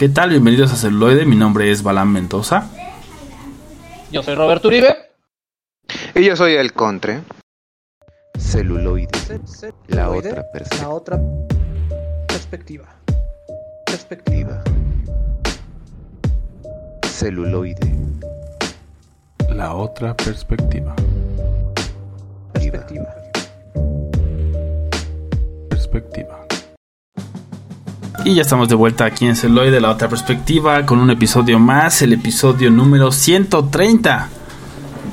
¿Qué tal? Bienvenidos a Celuloide. Mi nombre es Balán Mendoza. Yo soy Roberto Uribe. Y yo soy el Contre. Celuloide. La otra perspectiva. La otra perspectiva. Perspectiva. Celuloide. La otra perspectiva. Perspectiva. Perspectiva. Y ya estamos de vuelta aquí en Celuloide, la otra perspectiva, con un episodio más, el episodio número 130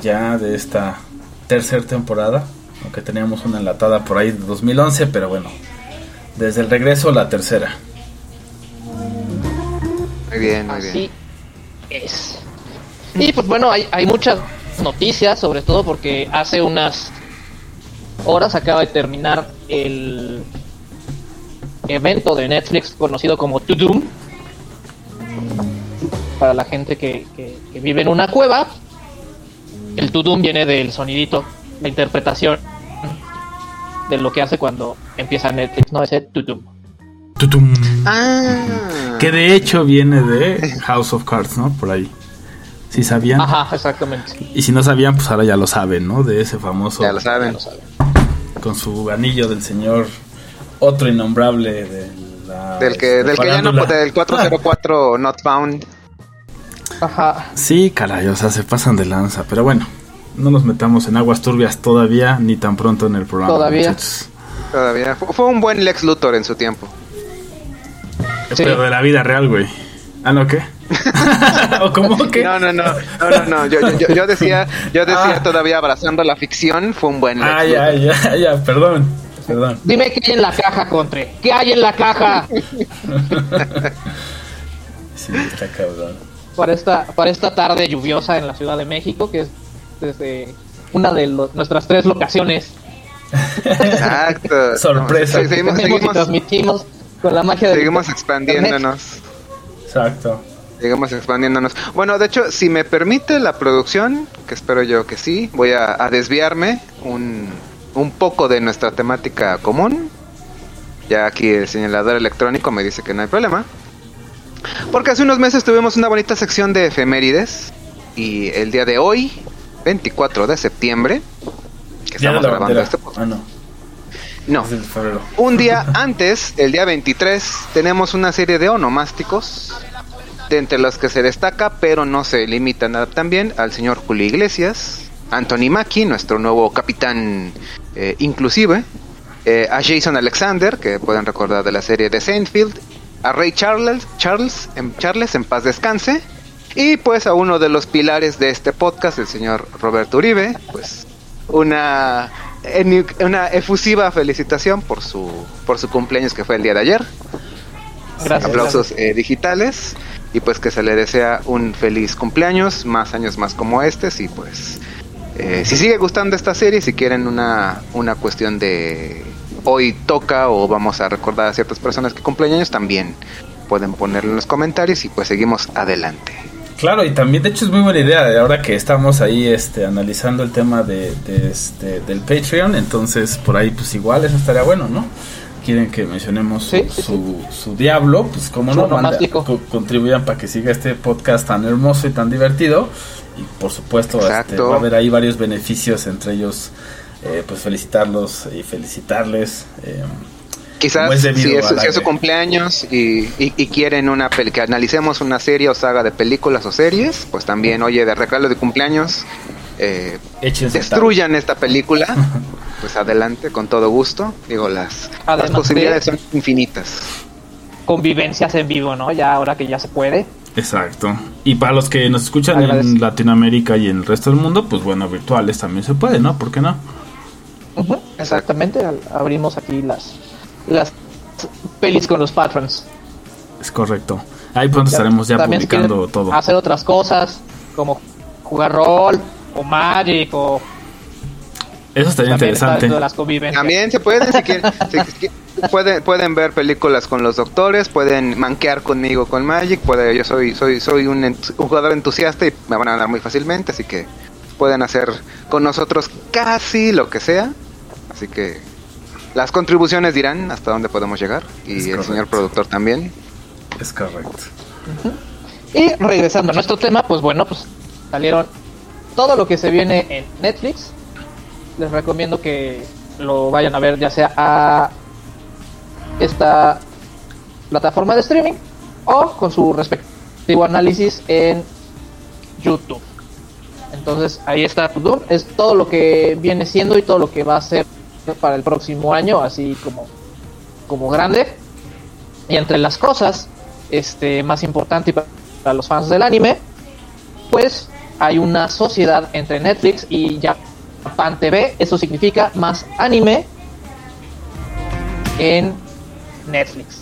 ya de esta tercera temporada, aunque teníamos una enlatada por ahí de 2011, pero bueno, desde el regreso la tercera. Muy bien, muy Así bien. es. Y pues bueno, hay, hay muchas noticias, sobre todo porque hace unas horas acaba de terminar el evento de Netflix conocido como To Doom. Para la gente que, que- que vive en una cueva, el To Doom viene del sonidito, la interpretación de lo que hace cuando empieza Netflix, ¿no? Ese To Doom. Tutum. Ah, Que de hecho viene de House of Cards, ¿no? Por ahí. Si sabían. Ajá, exactamente. Y si no sabían, pues ahora ya lo saben, ¿no? De ese famoso. ya lo saben. Ya lo saben. Con su anillo del señor. Otro innombrable de la. Del que, del que ya no, del 404 Not Found. Ajá. Sí, caray, o sea, se pasan de lanza. Pero bueno, no nos metamos en aguas turbias todavía, ni tan pronto en el programa. Todavía. muchachos. Todavía. Fu- Fue un buen Lex Luthor en su tiempo. Sí. Pero de la vida real, güey. Ah, ¿no qué? ¿O cómo que? No, no, no, no, no, no. Yo, yo, yo decía, yo decía Ah. todavía abrazando la ficción, fue un buen Lex Ah, ya, Luthor. ya, ya, perdón. Perdón. Dime qué hay en la caja, Contre. ¿Qué hay en la caja? Sí, está cabrón. para esta, para esta tarde lluviosa en la Ciudad de México, que es desde una de lo- nuestras tres locaciones. Exacto. Sorpresa. Sí, seguimos, seguimos, transmitimos con la magia de seguimos expandiéndonos. Exacto. Seguimos expandiéndonos. Bueno, de hecho, si me permite la producción, que espero yo que sí, voy a, a desviarme un, un poco de nuestra temática común. Ya aquí el señalador electrónico me dice que no hay problema. Porque hace unos meses tuvimos una bonita sección de efemérides. Y el día de hoy, 24 de septiembre, que estamos grabando bandera. este podcast. Ah, no. No, Es un día antes, el día 23, tenemos una serie de onomásticos, de entre los que se destaca, pero no se limitan a- también al señor Julio Iglesias, Anthony Mackie, nuestro nuevo capitán eh, inclusive, eh, a Jason Alexander, que pueden recordar de la serie de Seinfeld, a Ray Charles, Charles, en, Charles en paz descanse, y pues a uno de los pilares de este podcast, el señor Roberto Uribe, pues una una efusiva felicitación por su por su cumpleaños que fue el día de ayer. Gracias. Aplausos eh, digitales y pues que se le desea un feliz cumpleaños, más años más como este y pues eh, si sigue gustando esta serie, si quieren una una cuestión de hoy toca o vamos a recordar a ciertas personas que cumplen años también pueden ponerlo en los comentarios y pues seguimos adelante. Claro, y también de hecho es muy buena idea, eh, ahora que estamos ahí este, analizando el tema de, de, este, del Patreon, entonces por ahí pues igual eso estaría bueno, ¿no? Quieren que mencionemos su, Sí, sí, su, su diablo, pues como no, manda- co- contribuyan para que siga este podcast tan hermoso y tan divertido. Y por supuesto este, va a haber ahí varios beneficios, entre ellos eh, pues felicitarlos y felicitarles. eh, Quizás es si es, si su cumpleaños y, y- y quieren una pel- que analicemos una serie o saga de películas o series, pues también, oye, de regalo de cumpleaños, eh, destruyan esta película, pues adelante, con todo gusto. Digo, las, las posibilidades de- son infinitas. Convivencias en vivo, ¿no? Ya ahora que ya se puede. Exacto. Y para los que nos escuchan en. Latinoamérica y en el resto del mundo, pues bueno, virtuales también se puede, ¿no? ¿Por qué no? Exactamente. abrimos aquí las, las pelis con los patrons. Es correcto. Ahí pronto estaremos ya También publicando todo. Hacer otras cosas, como jugar rol, o Magic, o Eso estaría también interesante. las. También se pueden, si quieren, si- si- pueden, pueden ver películas con los doctores, pueden manquear conmigo con Magic, puede, yo soy, soy, soy un, jugador entusiasta y me van a ganar muy fácilmente, así que pueden hacer con nosotros casi lo que sea. Así que las contribuciones dirán hasta dónde podemos llegar y Es el correcto. señor productor también. Es correcto. Y regresando a nuestro tema, pues bueno, pues salieron todo lo que se viene en Netflix. Les recomiendo que lo vayan a ver ya sea a esta plataforma de streaming o con su respectivo análisis en YouTube. Entonces ahí está Doom, es todo lo que viene siendo y todo lo que va a ser para el próximo año, así como, como grande. Y entre las cosas este, más importantes para los fans del anime, pues hay una sociedad entre Netflix y Japan TV. Eso significa más anime en Netflix.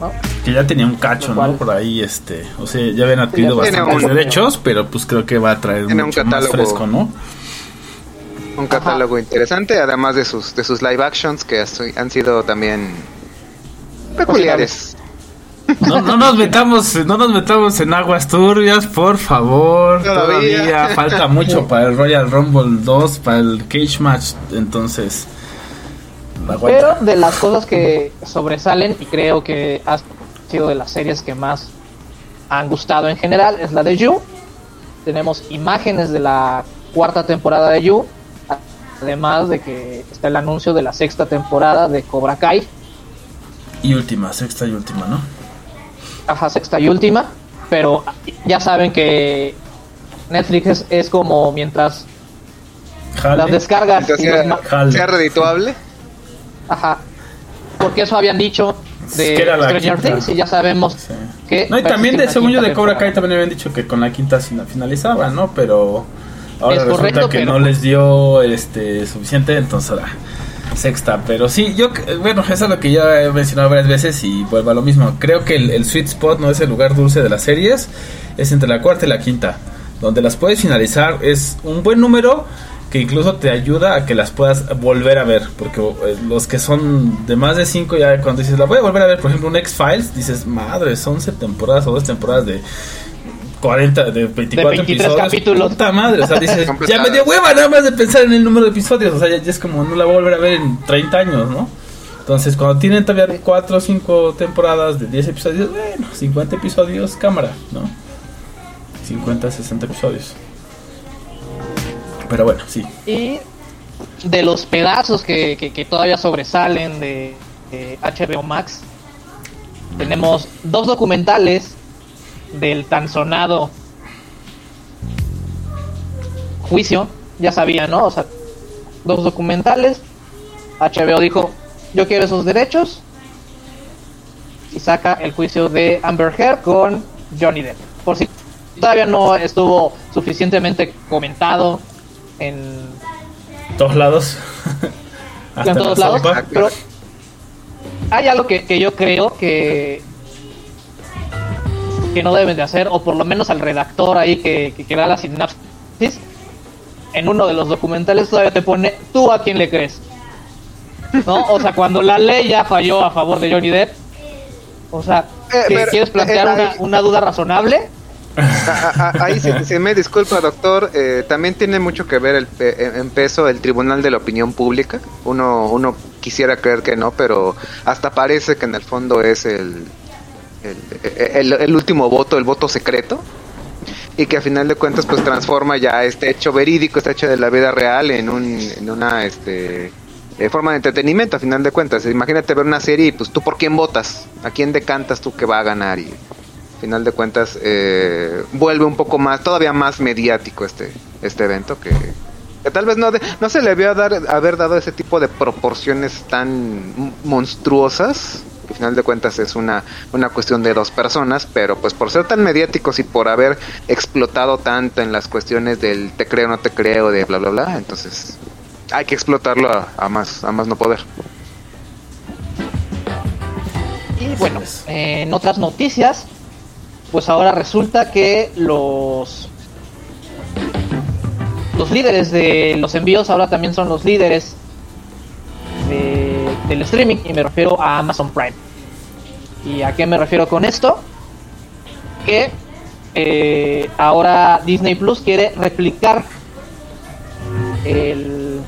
¿no? Que ya tenía un cacho, ¿no? Por ahí, este. O sea, ya habían adquirido bastantes un- derechos, pero pues creo que va a traer un más catálogo. fresco, ¿no? Un catálogo interesante, además de sus de sus live actions que han sido también peculiares. No, no nos metamos, no nos metamos en aguas turbias, por favor. Todavía. Todavía, falta mucho para el Royal Rumble 2, para el Cage Match, entonces. Pero de las cosas que sobresalen y creo que ha sido de las series que más han gustado en general es la de You. Tenemos imágenes de la cuarta temporada de You, además de que está el anuncio de la sexta temporada de Cobra Kai, Y última, sexta y última, ¿no? ajá, sexta y última, pero ya saben que Netflix es, es como mientras Jale. las descargas Entonces, y sea, redituable. Ajá. Porque eso habían dicho de Stranger. Things y ya sabemos Sí. que... No, y también de según yo de Cobra Kai también habían dicho que con la quinta fina- finalizaba, ¿no? Pero ahora Es resulta correcto, que pero- no les dio este suficiente, entonces ahora sexta. Pero sí, yo, bueno, eso es lo que ya he mencionado varias veces y vuelvo a lo mismo. Creo que el, el sweet spot no es el lugar dulce de las series, es entre la cuarta y la quinta. Donde las puedes finalizar es un buen número que incluso te ayuda a que las puedas volver a ver. Porque eh, los que son de más de 5, ya cuando dices la voy a volver a ver, por ejemplo, un X-Files, dices, madre, son 11 temporadas o dos temporadas de 40, de 24 23 episodios. capítulos. Puta madre, o sea, dices, ya me dio hueva nada más de pensar en el número de episodios. O sea, ya, ya es como no la voy a volver a ver en 30 años, ¿no? Entonces, cuando tienen todavía 4 o 5 temporadas de 10 episodios, bueno, 50 episodios, cámara, ¿no? 50, 60 episodios. Pero bueno, sí. Y de los pedazos que, que- todavía sobresalen de, de HBO Max, tenemos dos documentales del tan sonado juicio. Ya sabía, ¿no? O sea, dos documentales. HBO dijo, yo quiero esos derechos. Y saca el juicio de Amber Heard con Johnny Depp. Por si todavía no estuvo suficientemente comentado en Todos lados. Hasta en todos la lados, sopa. pero hay algo que, que yo creo que que no deben de hacer, o por lo menos al redactor ahí que, que, que da la sinapsis, en uno de los documentales todavía te pone, ¿tú a quién le crees? ¿No? O sea, cuando la ley ya falló a favor de Johnny Depp, o sea, Eh, ¿que pero, ¿quieres plantear eh, una duda razonable? Ahí sí me disculpa, doctor. eh, también tiene mucho que ver el pe- en peso el Tribunal de la Opinión Pública. Uno, uno quisiera creer que no, pero hasta parece que en el fondo es el, el, el- el último voto, el voto secreto. Y que a final de cuentas pues transforma ya este hecho verídico, este hecho de la vida real en, un, en una este, eh, forma de entretenimiento a final de cuentas. Imagínate ver una serie y pues tú por quién votas, a quién decantas tú que va a ganar y final de cuentas eh, vuelve un poco más, todavía más mediático este, este evento que, tal vez no, de- no se le debió dar, haber dado ese tipo de proporciones tan monstruosas. que al final de cuentas es una, una cuestión de dos personas, pero pues por ser tan mediáticos y por haber explotado tanto en las cuestiones del te creo, no te creo, de bla, bla, bla, entonces hay que explotarlo a, a más, a más no poder. Y bueno, en otras noticias, pues ahora resulta que los los líderes de los envíos ahora también son los líderes de- del streaming y me refiero a Amazon Prime. ¿Y a qué me refiero con esto? Que eh, ahora Disney Plus quiere replicar el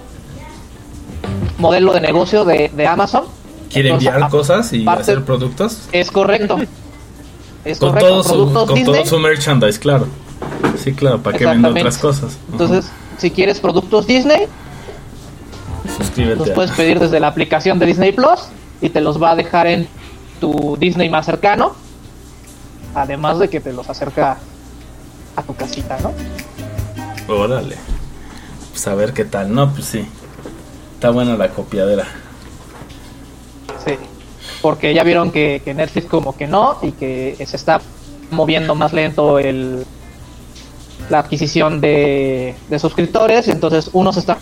modelo de negocio de, de Amazon. Quiere Entonces, enviar cosas y hacer productos. Es correcto. Es Con correcto, todo, su, con Disney. todo su merchandise, claro. Sí, claro, para que venda otras cosas. Entonces, si quieres productos Disney, suscríbete. los puedes pedir desde la aplicación de Disney Plus y te los va a dejar en tu Disney más cercano. Además de que te los acerca a tu casita, ¿no? Órale. Pues a ver qué tal. No, pues sí. Está buena la copiadera. Porque ya vieron que, que Netflix como que no y que se está moviendo más lento el la adquisición de, de suscriptores. Entonces unos están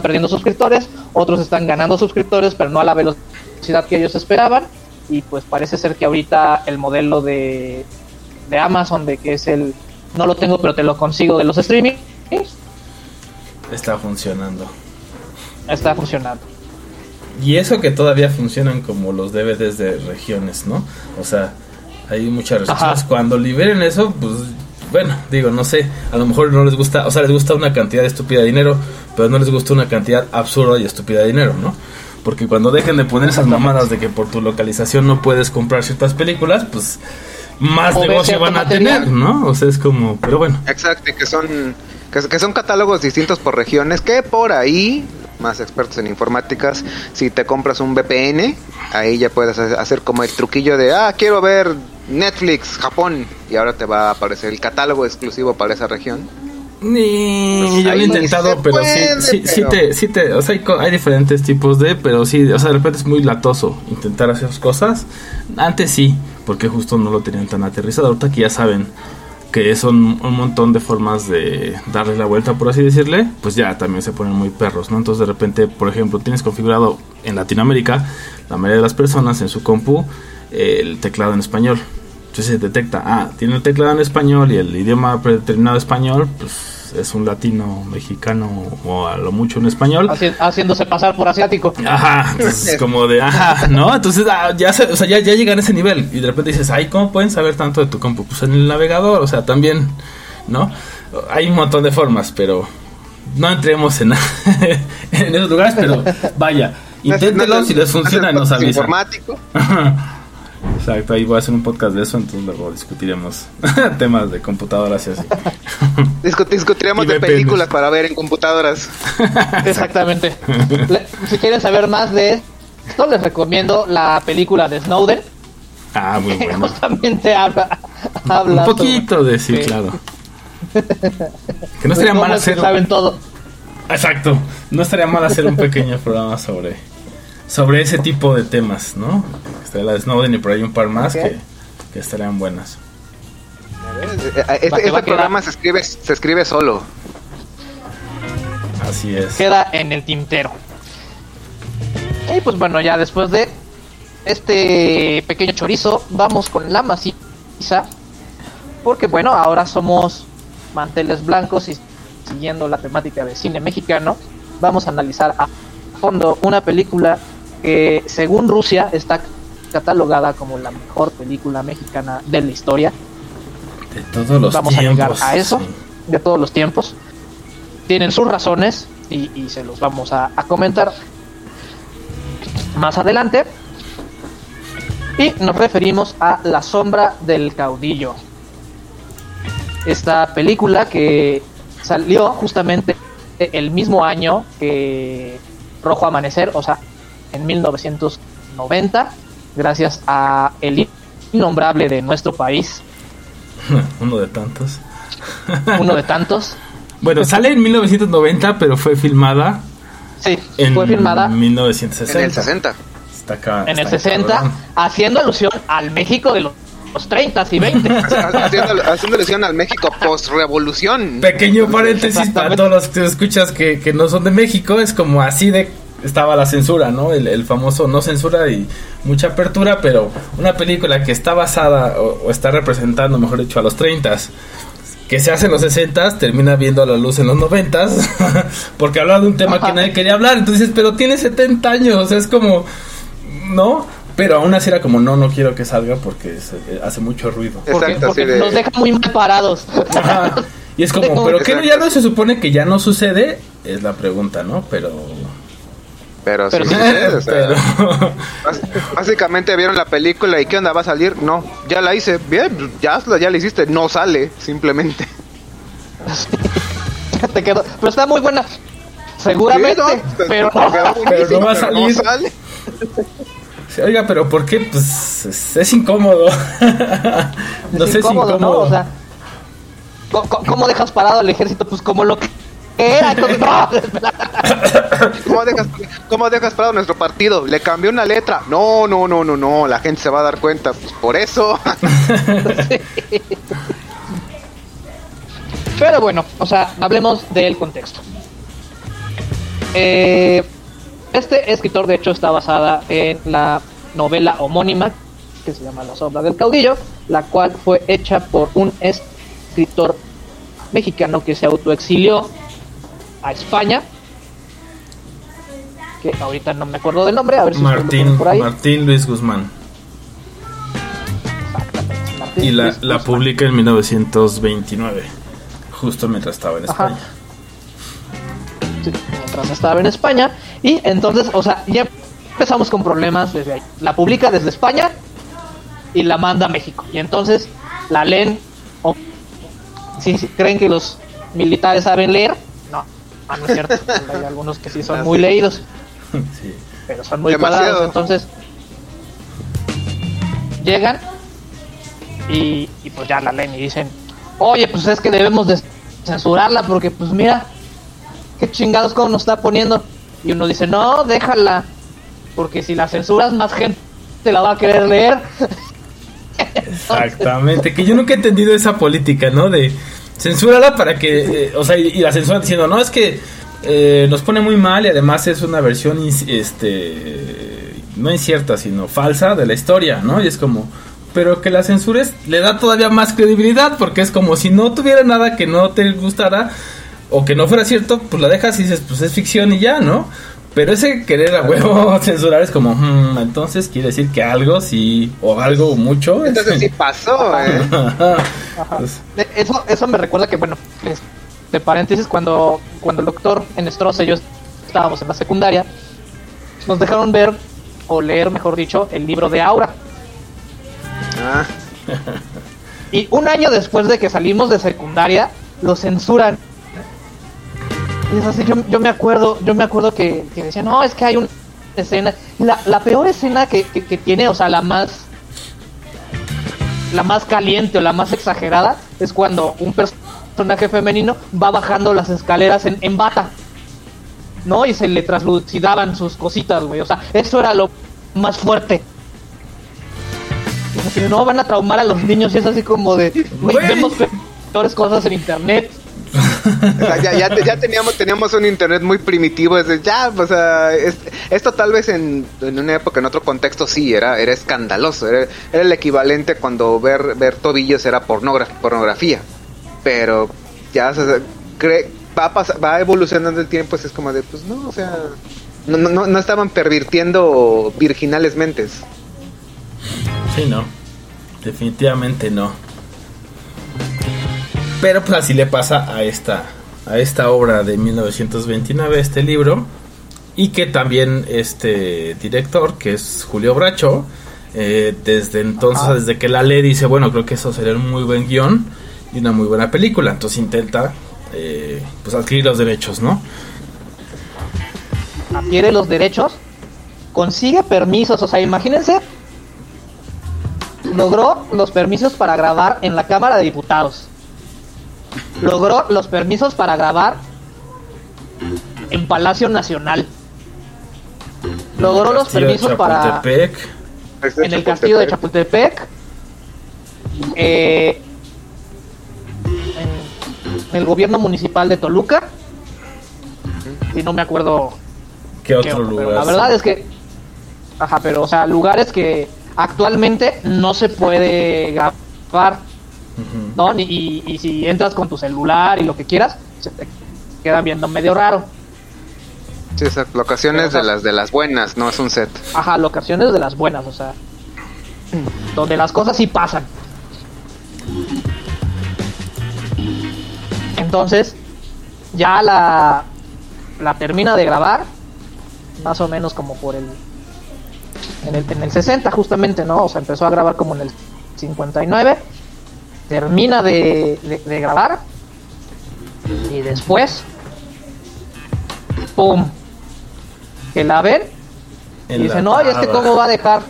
perdiendo suscriptores, otros están ganando suscriptores, pero no a la velocidad que ellos esperaban. Y pues parece ser que ahorita el modelo de, de Amazon, de que es el no lo tengo pero te lo consigo de los streaming, Está funcionando. está funcionando. Y eso que todavía funcionan como los DVDs de regiones, ¿no? O sea, hay muchas restricciones. Ajá. Cuando liberen eso, pues bueno, digo, no sé, a lo mejor no les gusta, o sea, les gusta una cantidad estúpida de dinero, pero no les gusta una cantidad absurda y estúpida de dinero, ¿no? Porque cuando dejen de poner esas mamadas de que por tu localización no puedes comprar ciertas películas, pues más O negocio van a material. tener, ¿no? O sea, es como, pero bueno. Exacto, y que son que, que son catálogos distintos por regiones que por ahí más expertos en informáticas si te compras un VPN ahí ya puedes hacer como el truquillo de ah quiero ver Netflix Japón y ahora te va a aparecer el catálogo exclusivo para esa región Ni, yo lo he intentado, pero puede, sí, sí, te, sí te, o sea, hay diferentes tipos de, pero sí, o sea, de repente es muy latoso intentar hacer esas cosas. Antes sí, porque justo no lo tenían tan aterrizado. Ahorita que ya saben que son un montón de formas de darle la vuelta, por así decirle, pues ya también se ponen muy perros, ¿no? Entonces de repente, por ejemplo, tienes configurado en Latinoamérica, la mayoría de las personas en su compu, el teclado en español. Entonces se detecta, ah, tiene el teclado en español y el idioma predeterminado español, pues es un latino mexicano o a lo mucho un español. Haci- haciéndose pasar por asiático. Ajá, entonces como de, ajá, ¿no? Entonces ah, ya, se- o sea, ya, ya llegan a ese nivel y de repente dices, ay, ¿cómo pueden saber tanto de tu compu? Pues en el navegador, o sea, también, ¿no? Hay un montón de formas, pero no entremos en, en esos lugares, pero vaya, inténtelo, No es- si les funciona nos avisan. informático Exacto, ahí voy a hacer un podcast de eso, entonces luego discutiremos temas de computadoras y así. Discu- discutiremos Y de películas para ver en computadoras Exactamente. Le- si quieren saber más de esto, les recomiendo la película de Snowden. Ah, muy que bueno. justamente habla, Un habla poquito de sí, Sí. claro. Que no estaría mal hacer saben todo. Exacto. No estaría mal hacer un pequeño programa sobre sobre ese tipo de temas, ¿no? Estaría la de Snowden y por ahí un par más que, que estarían buenas. Eh, este, este va programa se escribe se escribe solo Así es. Queda en el tintero. Y pues bueno, ya después de este pequeño chorizo, vamos con la maciza. Porque bueno, ahora somos manteles blancos y siguiendo la temática de cine mexicano, vamos a analizar a fondo una película que según Rusia está catalogada como la mejor película mexicana de la historia. De todos los vamos tiempos. a llegar a eso sí. de todos los tiempos. Tienen sus razones y, y se los vamos a, a comentar más adelante. Y nos referimos a La sombra del caudillo. Esta película que salió justamente el mismo año que Rojo Amanecer, o sea, en 1990, gracias a el innombrable de nuestro país, Uno de tantos. uno de tantos. Bueno, sale en 1990, pero fue filmada Sí, en fue filmada 1960. en el 60 Está acá, en el está 60, cabrón. haciendo alusión al México de los, los 30 y 20. haciendo, haciendo alusión al México post revolución Pequeño paréntesis para todos los que escuchas que, que no son de México, es como así de estaba la censura, ¿no? El, el famoso no censura y mucha apertura, pero una película que está basada o, o está representando, mejor dicho, a los 30 que se hace en los 60 termina viendo a la luz en los 90 porque hablaba de un tema que nadie quería hablar, entonces, pero tiene 70 años, o sea, es como, ¿no? Pero aún así era como, no, no quiero que salga porque se- hace mucho ruido. Exacto, porque de- nos deja muy mal parados. Ajá. Y es como, pero que que exacto. ya no se supone que ya no sucede, es la pregunta, ¿no? Pero Pero, Pero sí, sí. sucede, o sea, Pero- bás- básicamente vieron la película y ¿qué onda? ¿Va a salir? No, ya la hice. Bien, ya, ya la hiciste. No sale, simplemente. Te quedó. Pero está muy buena. Seguramente. Sí, no, pero no. Pero no va a salir. sale. Sí, Oiga, pero ¿por qué? Pues es, es incómodo. no Es sé si incómodo, incómodo. ¿no? O sea, ¿cómo, cómo- cómo dejas parado al ejército? Pues como lo que era. ¿Cómo dejas, ¿Cómo dejas parado nuestro partido? Le cambió una letra. No, no, no, no, no. La gente se va a dar cuenta. Pues por eso. Pero bueno, o sea, hablemos del contexto. Eh, este escritor, de hecho, está basada en la novela homónima que se llama La sombra del caudillo, la cual fue hecha por un escritor mexicano que se autoexilió a España. Que ahorita no me acuerdo del nombre, a ver si Martín, por ahí. Martín Luis Guzmán. Exactamente, Martín Y la, Luis la Guzmán. publica en 1929, justo mientras estaba en Ajá. España. Sí, mientras estaba en España. Y entonces, o sea, ya empezamos con problemas desde ahí. La publica desde España y la manda a México. Y entonces la leen. O, si creen que los militares saben leer, ah, no es cierto. Hay algunos que sí son muy leídos, Sí. pero son muy Demasiado. cuadrados. Entonces llegan y, y pues ya la leen y dicen, oye, pues es que debemos de censurarla porque pues mira, qué chingados como nos está poniendo. Y uno dice, no, déjala, porque si la censuras más gente la va a querer leer. Exactamente, que yo nunca he entendido esa política, ¿no? De censúrala para que, eh, o sea, y, la censura diciendo, no, es que eh, nos pone muy mal y además es una versión, este, no incierta, sino falsa de la historia, ¿no? Y es como, pero que la censures le da todavía más credibilidad porque es como si no tuviera nada que no te gustara o que no fuera cierto, pues la dejas y dices, pues es ficción y ya, ¿no? Pero ese querer a huevo censurar es como, "Hmm, entonces quiere decir que algo sí, o algo mucho. Entonces sí pasó, ¿eh? Ajá. Eso, eso me recuerda que, bueno, es- de paréntesis, cuando, cuando el doctor en y yo estábamos en la secundaria, nos dejaron ver, o leer, mejor dicho, el libro de Aura. Ah, Y un año después de que salimos de secundaria, lo censuran. Es así, yo, yo me acuerdo, yo me acuerdo que, que decían, no, es que hay una escena. La, la peor escena que, que- que tiene, o sea, la más la más caliente o la más exagerada es cuando un personaje femenino va bajando las escaleras en, en bata. ¿No? Y se le traslucidaban sus cositas, güey. O sea, eso era lo más fuerte. Como que no van a traumar a los niños y es así como de vemos peores cosas en internet. ya, ya, teníamos, teníamos un internet muy primitivo. Es de, ya, o sea, es- esto tal vez en, en una época, en otro contexto, sí, era, era escandaloso. Era, era el equivalente cuando ver, ver tobillos era pornogra- pornografía. Pero ya o va, va evolucionando el tiempo, es como de, pues no, o sea, no, no- no estaban pervirtiendo virginales mentes. Sí, no. Definitivamente no. Pero pues así le pasa a esta a esta obra de 1929, este libro, y que también este director, que es Julio Bracho, eh, desde entonces, Ajá. desde que la lee, dice, bueno, creo que eso sería un muy buen guion y una muy buena película. Entonces intenta eh, pues adquirir los derechos, ¿no? adquiere los derechos, consigue permisos, o sea, imagínense, logró los permisos para grabar en la Cámara de Diputados, logró los permisos para grabar en Palacio Nacional, logró los permisos para Chapultepec. en el castillo de Chapultepec, eh, en el gobierno municipal de Toluca, y no me acuerdo ¿Qué otro lugar? La verdad es que. Ajá, pero, o sea, lugares que actualmente no se puede grabar, ¿no? Y, y si entras con tu celular y lo que quieras, se te queda viendo medio raro. Sí, esas locaciones Pero, o sea- de las de las buenas, no es un set. Ajá, locaciones de las buenas, o sea. Donde las cosas sí pasan. Entonces, ya la, la termina de grabar más o menos como por el en el, en el 60 justamente, ¿no? O sea, empezó a grabar como en el 59, termina de, de- de grabar y después, ¡pum! Que la ven y dicen, no, y es que cómo va a dejar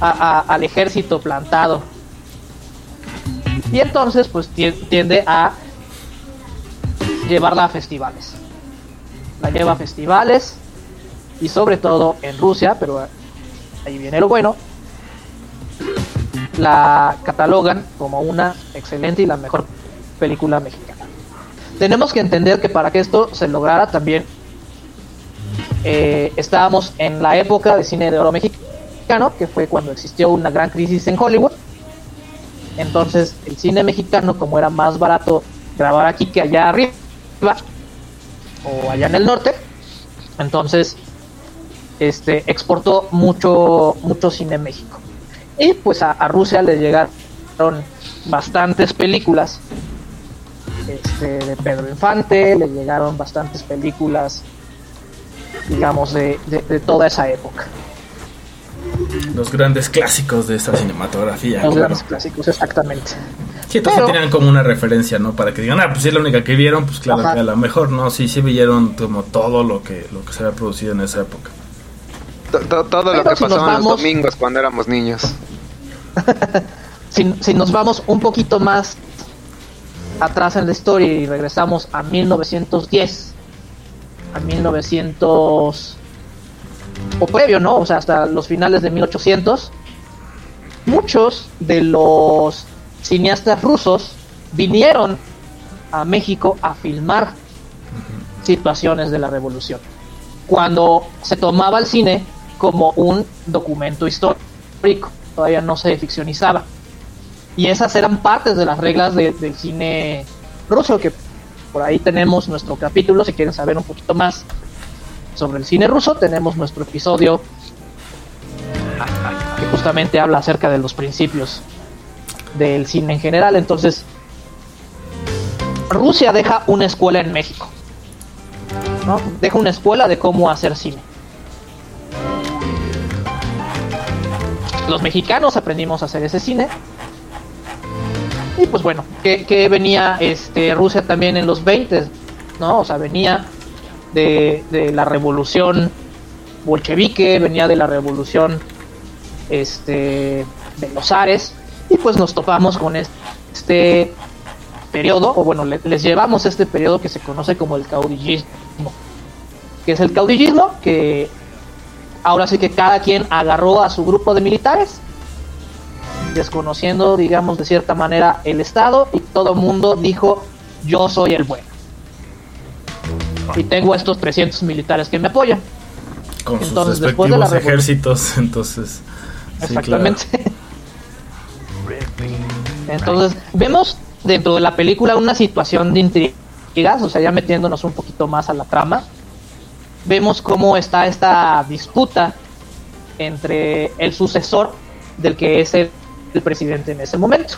a- a- al ejército plantado. Y entonces, pues tie- tiende a llevarla a festivales. La lleva a festivales y sobre todo en Rusia, pero ahí viene lo bueno, la catalogan como una excelente y la mejor película mexicana. Tenemos que entender que para que esto se lograra también eh, estábamos en la época de cine de oro mexicano, que fue cuando existió una gran crisis en Hollywood. Entonces el cine mexicano, como era más barato grabar aquí que allá arriba, o allá en el norte, entonces este exportó mucho mucho cine en México y pues a, a Rusia le llegaron bastantes películas este, de Pedro Infante le llegaron bastantes películas digamos de, de- de toda esa época Los grandes clásicos de esta cinematografía. los claro. grandes clásicos exactamente Sí, entonces Pero- tenían como una referencia, ¿no? Para que digan, ah, pues sí es la única que vieron, pues claro Ajá. que a lo mejor, ¿no? Sí, sí vieron como todo lo que, lo que se había producido en esa época. To- to- todo lo que si pasaba los domingos cuando éramos niños. si, si nos vamos un poquito más atrás en la historia y regresamos a 1910, a 1900 o previo, ¿no? O sea, hasta los finales de 1800, muchos de los cineastas rusos vinieron a México a filmar situaciones de la revolución. Cuando se tomaba el cine como un documento histórico, todavía no se ficcionizaba. Y esas eran partes de las reglas de- del cine ruso, que por ahí tenemos nuestro capítulo, si quieren saber un poquito más sobre el cine ruso, tenemos nuestro episodio que justamente habla acerca de los principios del cine en general. Entonces, Rusia deja una escuela en México. Deja una escuela de cómo hacer cine. Los mexicanos aprendimos a hacer ese cine. Y pues bueno, que, venía este Rusia también en los 20, ¿no? O sea, venía de, de la revolución bolchevique, venía de la revolución este de los Ares y pues nos topamos con es- este periodo o bueno le- les llevamos este periodo que se conoce como el caudillismo que es el caudillismo que ahora sí que cada quien agarró a su grupo de militares desconociendo digamos de cierta manera el estado y todo el mundo dijo yo soy el bueno y tengo estos 300 militares que me apoyan Con sus Entonces, después de la ejércitos, entonces... sí, Exactamente. Entonces, vemos dentro de la película una situación de intrigas, o sea, ya metiéndonos un poquito más a la trama. Vemos cómo está esta disputa entre el sucesor del que es el, el presidente en ese momento.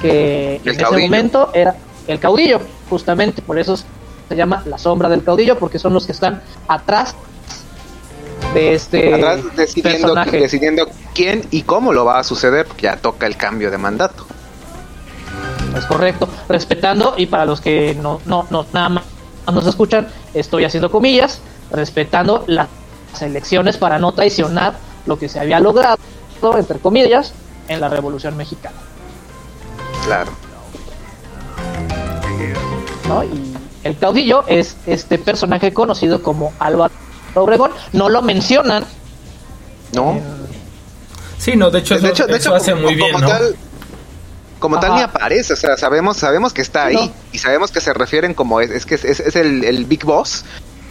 Que El en ese caudillo. momento era el caudillo, justamente, por eso se llama la sombra del caudillo, porque son los que están atrás de este Atrás decidiendo, personaje. decidiendo quién y cómo lo va a suceder, porque ya toca el cambio de mandato. Es correcto, respetando y para los que no, no, no nada más nos escuchan, estoy haciendo comillas, respetando las elecciones para no traicionar lo que se había logrado, entre comillas, en la Revolución Mexicana. Claro. ¿no? Y el caudillo es este personaje conocido como Álvaro Obregón. No lo mencionan. ¿No? en- Sí, no, de hecho, de eso, hecho, de eso hecho, hace como, muy bien, como ¿no? tal, como tal ni aparece, o sea, sabemos, sabemos que está ahí no. y sabemos que se refieren como es, es que es, el, el Big Boss,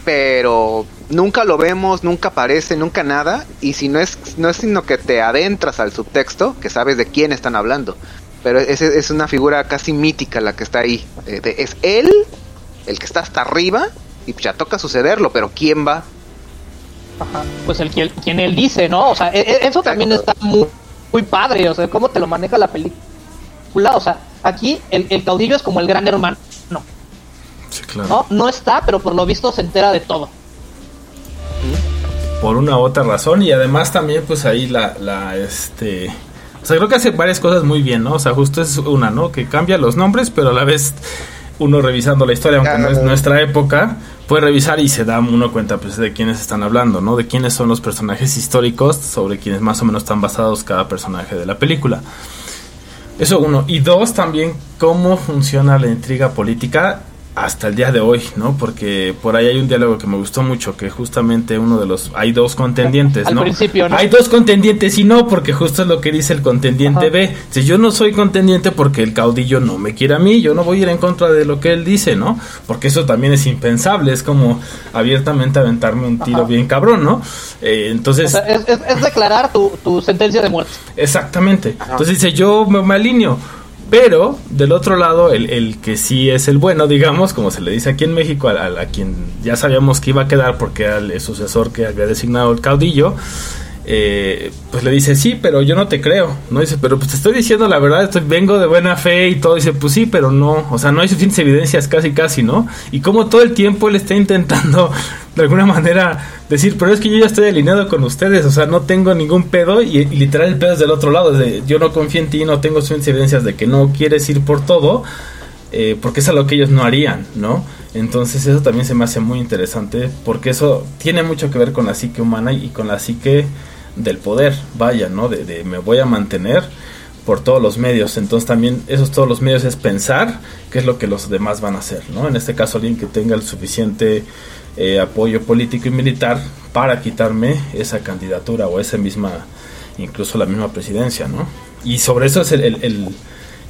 pero nunca lo vemos, nunca aparece, nunca nada, y si no es, no es sino que te adentras al subtexto, que sabes de quién están hablando, pero es, es una figura casi mítica la que está ahí, Eh, de- es él el que está hasta arriba y ya toca sucederlo, pero quién va, Ajá, pues el quien, quien él dice, ¿no? O sea, e- e- eso también está muy, muy padre, o sea, cómo te lo maneja la película, o sea, aquí el, el caudillo es como el gran hermano, Sí, claro. ¿no? No está, pero por lo visto se entera de todo. por una u otra razón y además también pues ahí la, la este o sea creo que hace varias cosas muy bien no o sea justo es una no que cambia los nombres pero a la vez uno revisando la historia aunque no es nuestra época puede revisar y se da uno cuenta pues de quiénes están hablando no de quiénes son los personajes históricos sobre quienes más o menos están basados cada personaje de la película eso uno. Y dos también cómo funciona la intriga política hasta el día de hoy, ¿no? Porque por ahí hay un diálogo que me gustó mucho, que justamente uno de los... Hay dos contendientes, Al ¿no? principio, ¿no? Hay dos contendientes y no, porque justo es lo que dice el contendiente Ajá. B. Si yo no soy contendiente porque el caudillo no me quiere a mí, yo no voy a ir en contra de lo que él dice, ¿no? Porque eso también es impensable, es como abiertamente aventarme un tiro Ajá. bien cabrón, ¿no? Eh, entonces... O sea, es, es- es declarar tu, tu sentencia de muerte. Exactamente. Entonces dice, yo me, me alineo. Pero del otro lado, el, el que sí es el bueno, digamos, como se le dice aquí en México, a, a- a quien ya sabíamos que iba a quedar porque era el sucesor que había designado el caudillo, eh, pues le dice, sí, pero yo no te creo. No dice, pero pues te estoy diciendo la verdad, estoy, vengo de buena fe y todo. Dice, pues sí, pero no. O sea, no hay suficientes evidencias, casi, casi, ¿no? Y como todo el tiempo él está intentando, de alguna manera, decir, pero es que yo ya estoy alineado con ustedes. O sea, no tengo ningún pedo. Y, literal el pedo es del otro lado. yo no confío en ti, no tengo suficientes evidencias de que no quieres ir por todo. eh, porque es algo que ellos no harían, ¿no? Entonces eso también se me hace muy interesante porque eso tiene mucho que ver con la psique humana y con la psique del poder, vaya, ¿no? De, de me voy a mantener por todos los medios. Entonces también esos todos los medios es pensar qué es lo que los demás van a hacer, ¿no? En este caso alguien que tenga el suficiente eh, apoyo político y militar para quitarme esa candidatura o esa misma, incluso la misma presidencia, ¿no? Y sobre eso es el, el- el-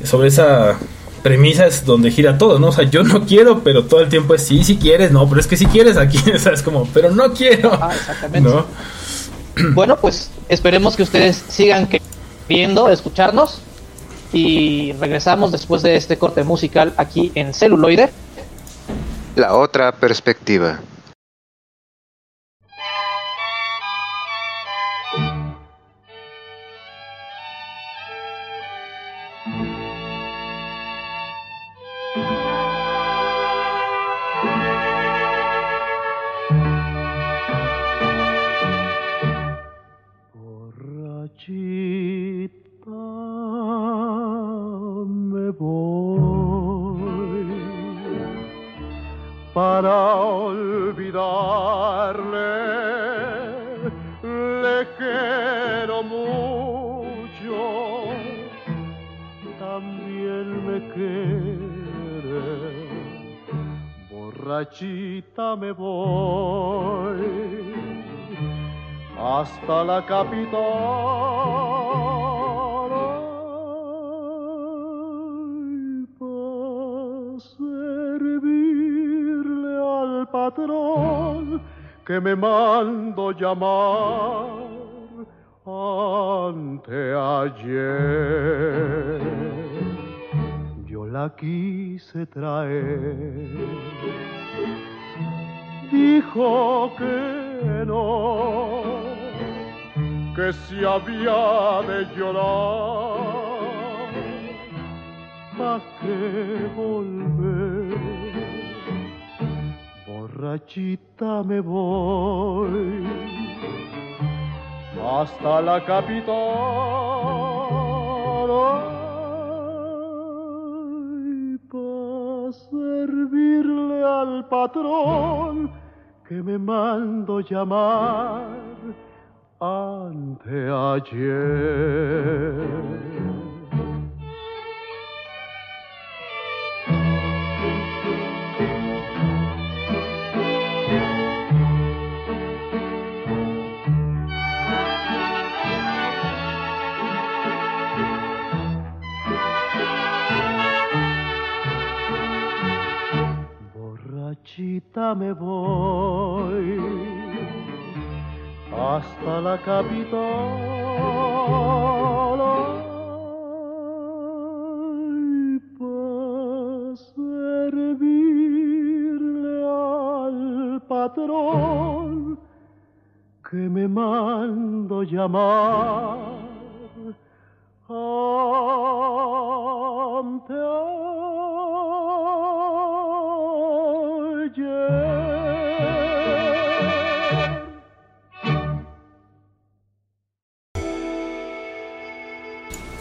sobre esa premisa es donde gira todo, ¿no? O sea, yo no quiero, pero todo el tiempo es sí, sí quieres, no, pero es que si quieres aquí, o sea, es como, pero no quiero, Ah, exactamente. ¿no? Bueno, pues esperemos que ustedes sigan queriendo escucharnos y regresamos después de este corte musical aquí en celuloide. La otra perspectiva. Había de llorar, ¿pa' qué volver? Borrachita me voy hasta la capital. Ay, pa' servirle al patrón que me mando llamar anteayer. Borrachita me voy hasta la capital. Servirle al patrón que me mando llamar anteayer.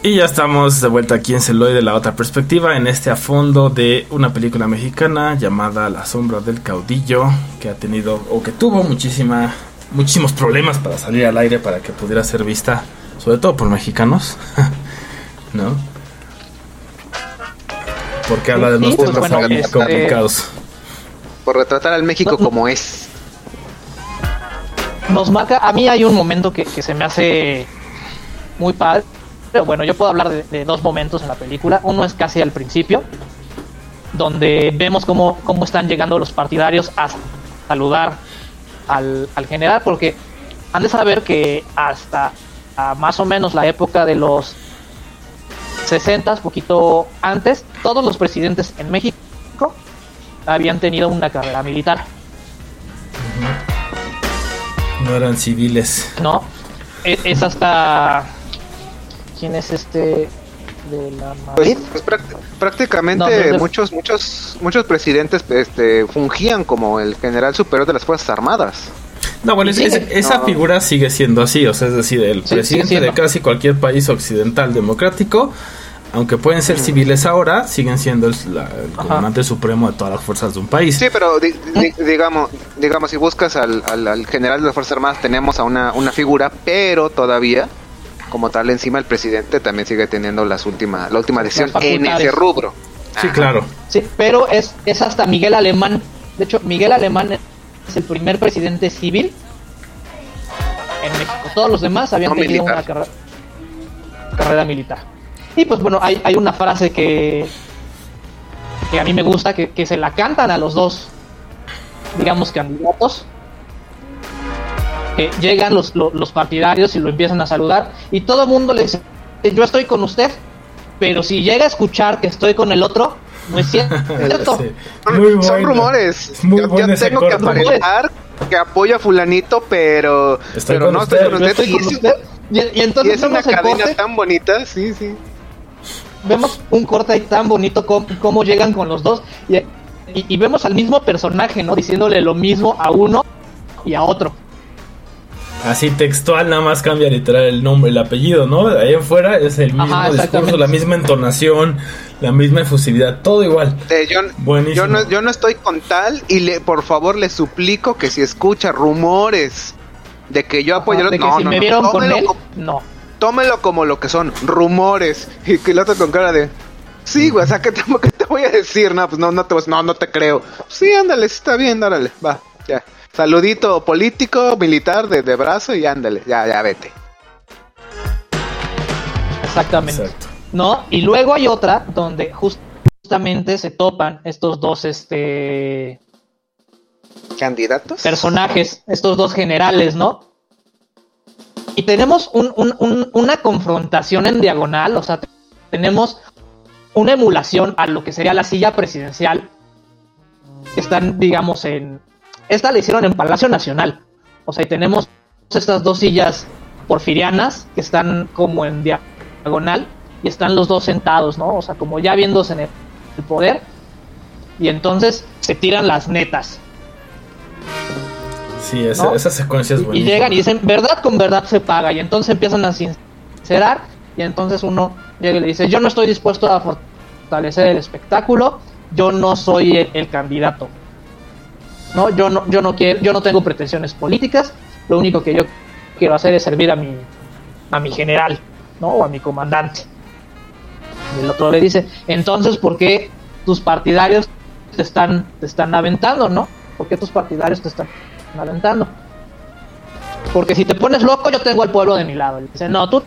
Y ya estamos de vuelta aquí en Celoy de la otra perspectiva, en este a fondo de una película mexicana llamada La sombra del caudillo, que ha tenido o que tuvo muchísima, muchísimos problemas para salir al aire para que pudiera ser vista, sobre todo por mexicanos, ¿no? Porque habla de unos temas bueno, muy este- complicados. Por retratar al México como es. nos marca, a mí hay un momento que, que se me hace muy padre, pero bueno, yo puedo hablar de, de dos momentos en la película, uno es casi al principio, donde vemos cómo, cómo están llegando los partidarios a saludar al, al general, porque han de saber que hasta a más o menos la época de los 60, poquito antes, todos los presidentes en México habían tenido una carrera militar. No eran civiles. ¿no? Es, es hasta. ¿Quién es este? De la Madrid. Pues, pues práct- prácticamente No, muchos muchos muchos presidentes este, fungían como el general superior de las Fuerzas Armadas. No, bueno, es- es- esa No. figura sigue siendo así, o sea, es decir, el Sí, presidente de casi cualquier país occidental democrático, aunque pueden ser civiles ahora, siguen siendo el, la- el Ajá. comandante supremo de todas las fuerzas de un país. Sí, pero di- di- digamos, digamos, si buscas al, al- al general de las Fuerzas Armadas, tenemos a una, una figura, pero todavía, como tal, encima el presidente también sigue teniendo las última, la última decisión en ese rubro. Sí, claro. Sí, pero es, es hasta Miguel Alemán. De hecho, Miguel Alemán es el primer presidente civil en México. Todos los demás habían No tenido militar. una carrera, carrera militar. Y pues bueno, hay, hay una frase que, que a mí me gusta, que, que se la cantan a los dos, digamos, candidatos. Que llegan los, los, los partidarios y lo empiezan a saludar y todo el mundo le dice, yo estoy con usted, pero si llega a escuchar que estoy con el otro, no es cierto. Sí. Son, Muy son bueno. rumores. Muy yo bueno yo ese tengo que aparentar que apoyo a fulanito, pero, Estoy pero no usted, estoy con usted. estoy Y con es, usted. Y, y y entonces es una cadena corte, tan bonita, sí, sí. vemos un corte ahí tan bonito cómo, cómo llegan con los dos y, y- y vemos al mismo personaje, ¿no? Diciéndole lo mismo a uno y a otro. Así textual, nada más cambia literal el nombre, el apellido, ¿no? De ahí en fuera es el mismo Ajá, discurso, la misma entonación, la misma efusividad, todo igual. Eh, yo, Buenísimo. yo, no, yo no estoy con tal y le, por favor le suplico que si escucha rumores de que yo apoyo Ajá, de que no, si no, me no, vieron con él, no. tómelo como lo que son, rumores. Y que el otro con cara de, sí, güey, o sea, ¿qué te, qué te voy a decir? No, pues no, no te, no, no te creo. Sí, ándale, sí, está bien, órale, va, ya. Saludito político, militar de, de brazo y ándale, ya, ya vete. Exactamente. Exacto. ¿No? Y luego hay otra donde just- justamente se topan estos dos este ¿Candidatos? personajes, estos dos generales, ¿no? Y tenemos un- un- un- una confrontación en diagonal, o sea, te- tenemos una emulación a lo que sería la silla presidencial. Están, digamos, en. Esta la hicieron en Palacio Nacional. O sea, y tenemos estas dos sillas porfirianas que están como en diagonal y están los dos sentados, ¿no? O sea, como ya viéndose en el, el poder. Y entonces se tiran las netas. Sí, esa, ¿no? esa secuencia es Y- y llegan y dicen, verdad con verdad se paga. Y entonces empiezan a sincerar. Y entonces uno llega y le dice, yo no estoy dispuesto a fortalecer el espectáculo. Yo no soy el, el candidato. No, yo no, yo no quiero, yo no tengo pretensiones políticas. Lo único que yo quiero hacer es servir a mi, a mi general, ¿no? O a mi comandante. Y el otro le dice, entonces, ¿por qué tus partidarios te están, te están aventando, no? ¿Por qué tus partidarios te están aventando? Porque si te pones loco, yo tengo al pueblo de mi lado. Y dice, no, tú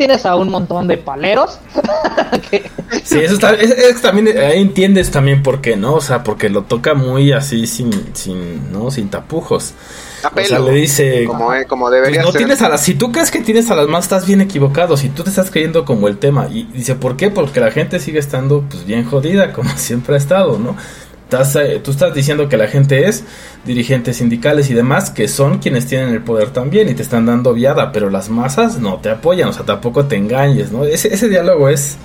tienes a un montón de paleros que, Sí, eso está, es, también ahí entiendes también por qué, ¿no? O sea, porque lo toca muy así sin, sin, ¿no? Sin tapujos. A O sea, pelo, le dice, como, eh, como Pues debería no ser. tienes a las, si tú crees que tienes a las más, estás bien equivocado. Si tú te estás creyendo como el tema. Y dice, ¿por qué? Porque la gente sigue estando pues bien jodida, como siempre ha estado, ¿no? Estás, eh, tú estás diciendo que la gente es dirigentes sindicales y demás, que son quienes tienen el poder también y te están dando viada, pero las masas no te apoyan, o sea, tampoco te engañes, ¿no? Ese, ese diálogo es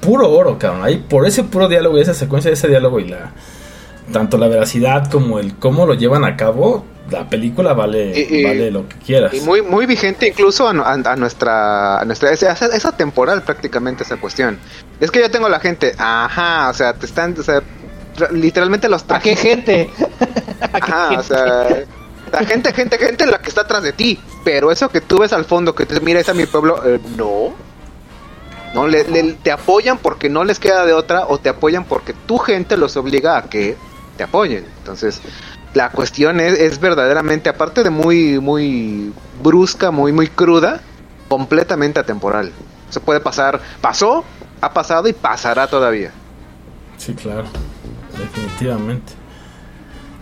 puro oro, cabrón. Ahí por ese puro diálogo y esa secuencia de ese diálogo y la tanto la veracidad como el cómo lo llevan a cabo, la película vale, Y- y- vale lo que quieras. Y muy, muy vigente incluso a, a- a nuestra, a nuestra es, es- es atemporal prácticamente esa cuestión. Es que yo tengo la gente, ajá, o sea, te están, o sea, ra- literalmente los ¿A qué trajes, gente? ¿A qué ajá, o gente? sea, la gente, gente, gente la que está atrás de ti, pero eso que tú ves al fondo, que te mira, es mi pueblo, eh, no. No, le, le- te apoyan porque no les queda de otra o te apoyan porque tu gente los obliga a que te apoyen. Entonces, la cuestión es, es verdaderamente, aparte de muy, muy brusca, muy, muy cruda, completamente atemporal. Se puede pasar, pasó, ha pasado y pasará todavía. Sí, claro, definitivamente.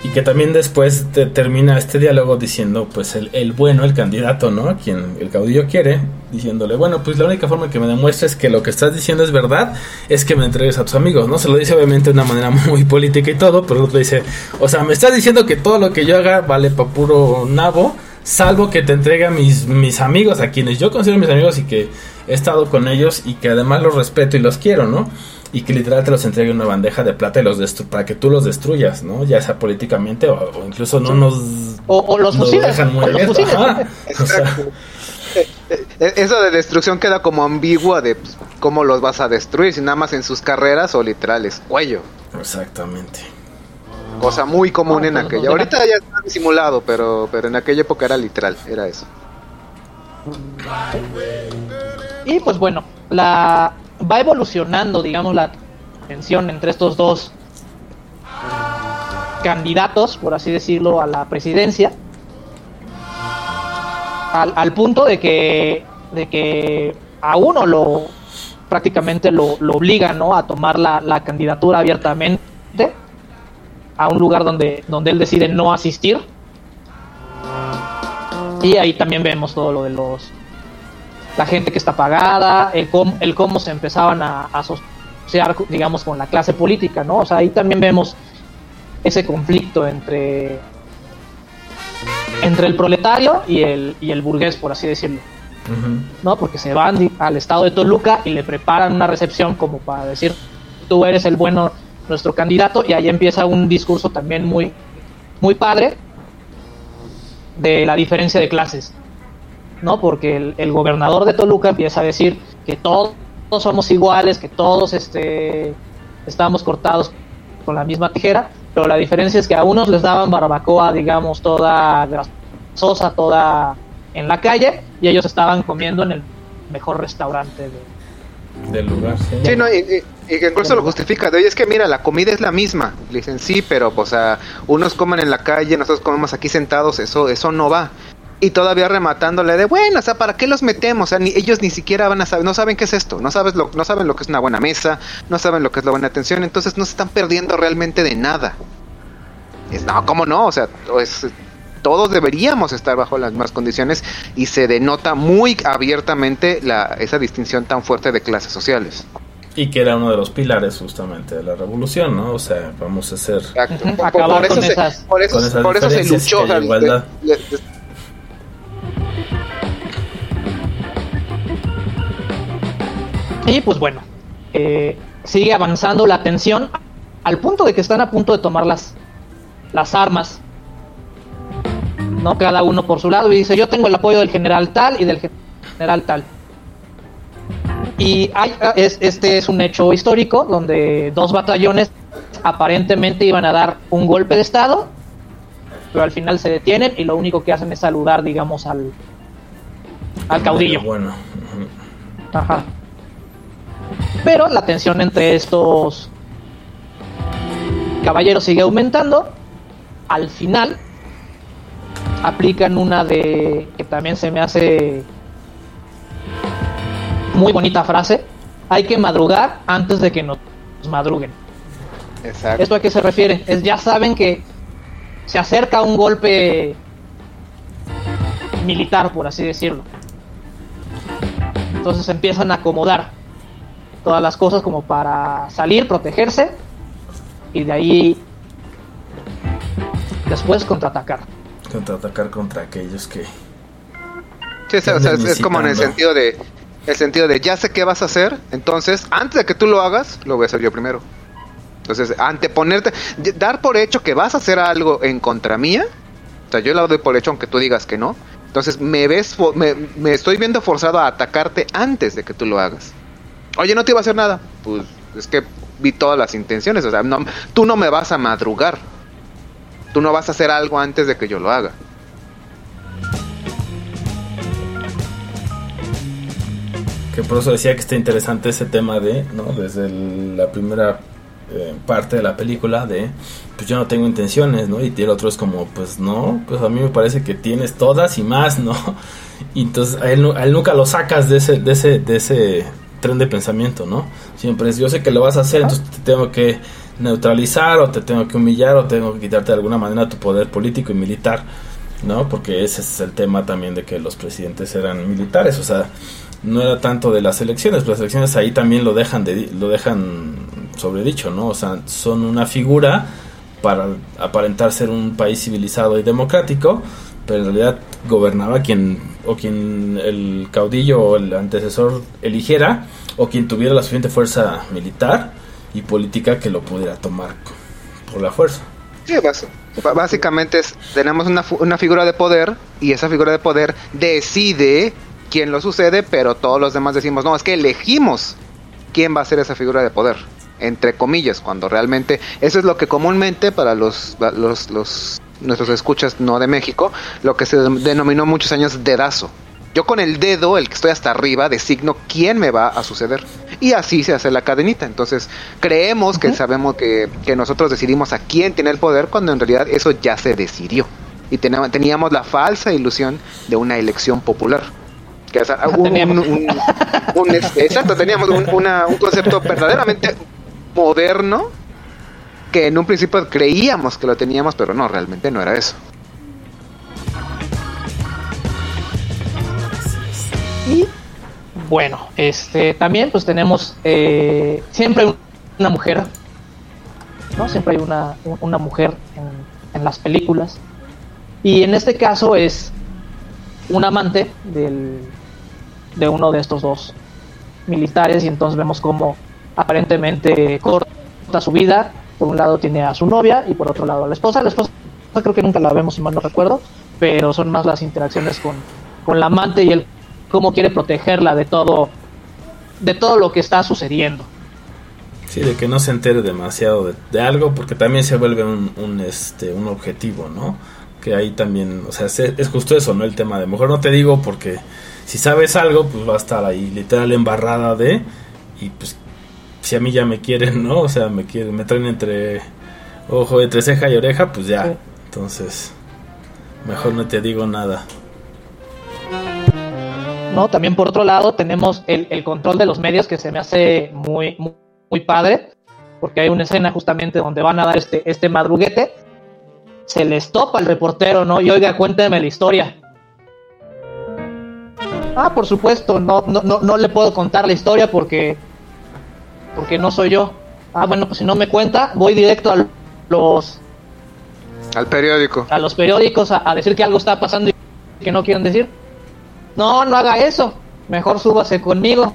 Y que también después te termina este diálogo diciendo, pues el, el bueno, el candidato, ¿no? Quien el caudillo quiere, diciéndole, bueno, pues la única forma que me demuestres que lo que estás diciendo es verdad es que me entregues a tus amigos, ¿no? Se lo dice obviamente de una manera muy política y todo, pero el otro dice, o sea, me estás diciendo que todo lo que yo haga vale para puro nabo, salvo que te entregue a mis, mis amigos, a quienes yo considero mis amigos y que he estado con ellos y que además los respeto y los quiero, ¿no? Y que literal te los entregue en una bandeja de plata y los destru para que tú los destruyas, ¿no? Ya sea políticamente o, o incluso no nos, O, o los nos fusiles. dejan muy o los. Ajá. O sea, Eh, Eso de destrucción queda como ambigua de pues, cómo los vas a destruir, si nada más en sus carreras o literales, cuello. exactamente. Cosa muy común en aquella. Ahorita ya está disimulado, pero, pero en aquella época era literal, era eso. Y pues bueno, la va evolucionando, digamos, la tensión entre estos dos candidatos, por así decirlo, a la presidencia. Al, punto de que, de que a uno lo prácticamente lo, lo obliga ¿no? a tomar la, la candidatura abiertamente a un lugar donde, donde él decide no asistir. Y ahí también vemos todo lo de los la gente que está pagada, el cómo, el cómo se empezaban a, a asociar, digamos, con la clase política, ¿no? O sea, ahí también vemos ese conflicto entre entre el proletario y el, y el burgués, por así decirlo. ¿no? Porque se van al estado de Toluca y le preparan una recepción como para decir, tú eres el bueno, nuestro candidato, y ahí empieza un discurso también muy, muy padre de la diferencia de clases, ¿no? Porque el, el gobernador de Toluca empieza a decir que todos, somos iguales, que todos este, estamos cortados con la misma tijera, pero la diferencia es que a unos les daban barbacoa, digamos, toda grasosa, toda en la calle, y ellos estaban comiendo en el mejor restaurante de, Del lugar, sí. Sí, no, y, y- y que incluso lo justifica. De oye, es que mira, la comida es la misma. Le dicen, sí, pero, pues, o sea, unos comen en la calle, nosotros comemos aquí sentados, eso, eso no va. Y todavía rematándole de, bueno, o sea, ¿para qué los metemos? O sea, ni, ellos ni siquiera van a saber, no saben qué es esto, no, sabes lo, no saben lo que es una buena mesa, no saben lo que es la buena atención, entonces no se están perdiendo realmente de nada. Es, no, ¿cómo no? O sea, pues, todos deberíamos estar bajo las mismas condiciones y se denota muy abiertamente la, esa distinción tan fuerte de clases sociales. Y que era uno de los pilares justamente de la revolución, ¿no? O sea, vamos a hacer... Exacto. Por, eso se, por eso, eso luchó. de- de- Y pues bueno, eh, sigue avanzando la tensión al punto de que están a punto de tomar las, las armas. ¿No? Cada uno por su lado y dice, yo tengo el apoyo del general tal y del general tal. Y hay, es, este es un hecho histórico donde dos batallones aparentemente iban a dar un golpe de estado, pero al final se detienen y lo único que hacen es saludar, digamos, al, al caudillo. Bueno. Ajá. Pero la tensión entre estos caballeros sigue aumentando. Al final aplican una de que también se me hace muy bonita frase. Hay que madrugar antes de que nos madruguen. Exacto. ¿Esto a qué se refiere? Es ya saben que se acerca un golpe militar, por así decirlo. Entonces empiezan a acomodar todas las cosas como para salir, protegerse y de ahí después contraatacar. Contraatacar contra aquellos que... Sí, o sea, o sea, es, es como en el sentido de el sentido de ya sé qué vas a hacer, entonces antes de que tú lo hagas, lo voy a hacer yo primero. Entonces, anteponerte, dar por hecho que vas a hacer algo en contra mía, sea, yo la doy por hecho aunque tú digas que no. Entonces me ves, me, me estoy viendo forzado a atacarte antes de que tú lo hagas. Oye, no te iba a hacer nada. Pues es que vi todas las intenciones. O sea, no, tú no me vas a madrugar. Tú no vas a hacer algo antes de que yo lo haga. Que por eso decía que está interesante ese tema de, ¿no? Desde el- la primera eh, parte de la película de, pues yo no tengo intenciones, ¿no? Y el otro es como, pues no, pues a mí me parece que tienes todas y más, ¿no? Y entonces a él, a él nunca lo sacas de ese, de ese, de ese tren de pensamiento, ¿no? Siempre es, yo sé que lo vas a hacer, entonces te tengo que neutralizar o te tengo que humillar o tengo que quitarte de alguna manera tu poder político y militar, ¿no? Porque ese es el tema también de que los presidentes eran militares, o sea, no era tanto de las elecciones, las elecciones ahí también lo dejan de, lo dejan sobredicho, ¿no? O sea, son una figura para aparentar ser un país civilizado y democrático, pero en realidad gobernaba quien o quien el caudillo o el antecesor eligiera o quien tuviera la suficiente fuerza militar y política que lo pudiera tomar por la fuerza. Sí, básicamente es, tenemos una, una figura de poder y esa figura de poder decide quién lo sucede, pero todos los demás decimos, no, es que elegimos quién va a ser esa figura de poder, entre comillas, cuando realmente eso es lo que comúnmente para los, los nuestros escuchas no de México, lo que se denominó muchos años dedazo. Yo con el dedo, el que estoy hasta arriba, designo quién me va a suceder. Y así se hace la cadenita. Entonces, creemos que sabemos que, que nosotros decidimos a quién tiene el poder cuando en realidad eso ya se decidió. Y teníamos, teníamos la falsa ilusión de una elección popular. Que o sea, un, Teníamos. un- este, exacto, teníamos una- un concepto verdaderamente moderno que en un principio creíamos que lo teníamos, pero no, realmente no era eso. Y bueno, este también pues tenemos eh, siempre una mujer, ¿no? Siempre hay una, una mujer en, en las películas. Y en este caso es un amante del, de uno de estos dos militares y entonces vemos cómo aparentemente corta su vida. Por un lado tiene a su novia y por otro lado a la esposa. La esposa creo que nunca la vemos si mal no recuerdo, pero son más las interacciones con, con la amante y el cómo quiere protegerla de todo de todo lo que está sucediendo. Sí, de que no se entere demasiado de, algo, porque también se vuelve un, un, este, un objetivo, ¿no? Que ahí también, o sea, es, es justo eso, ¿no? El tema de mejor no te digo porque si sabes algo, pues va a estar ahí literal embarrada de, y pues si a mí ya me quieren, ¿no? O sea, me quieren, me traen entre ojo, entre ceja y oreja, pues ya. Sí. Entonces, mejor no te digo nada. ¿no? También por otro lado tenemos el, el control de los medios que se me hace muy, muy, muy padre, porque hay una escena justamente donde van a dar este, este madruguete, se les topa el reportero, ¿no? Y oiga, cuénteme la historia. Ah, por supuesto, no, no, no, no le puedo contar la historia porque, porque no soy yo. Ah, bueno, pues si no me cuenta, voy directo a los, Al periódico. a los periódicos a, a decir que algo está pasando y que no quieren decir. No, no haga eso. Mejor súbase conmigo.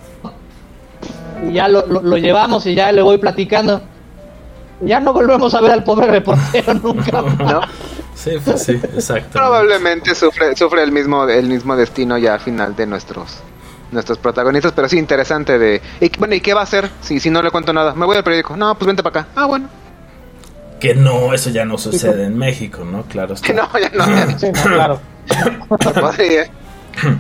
Y ya lo, lo- lo llevamos y ya le voy platicando. Y ya no volvemos a ver al pobre reportero nunca. más. ¿no? Sí, pues sí, exacto. Probablemente sufre, sufre el mismo, el mismo destino ya al final de nuestros nuestros protagonistas, pero sí interesante de y, bueno, ¿y qué va a hacer si, si no le cuento nada? Me voy al periódico. No, pues vente para acá. Ah, bueno. Que no, eso ya no sucede en México, ¿no? Claro. está. Que no, ya no. ya Sí, no, claro. podría.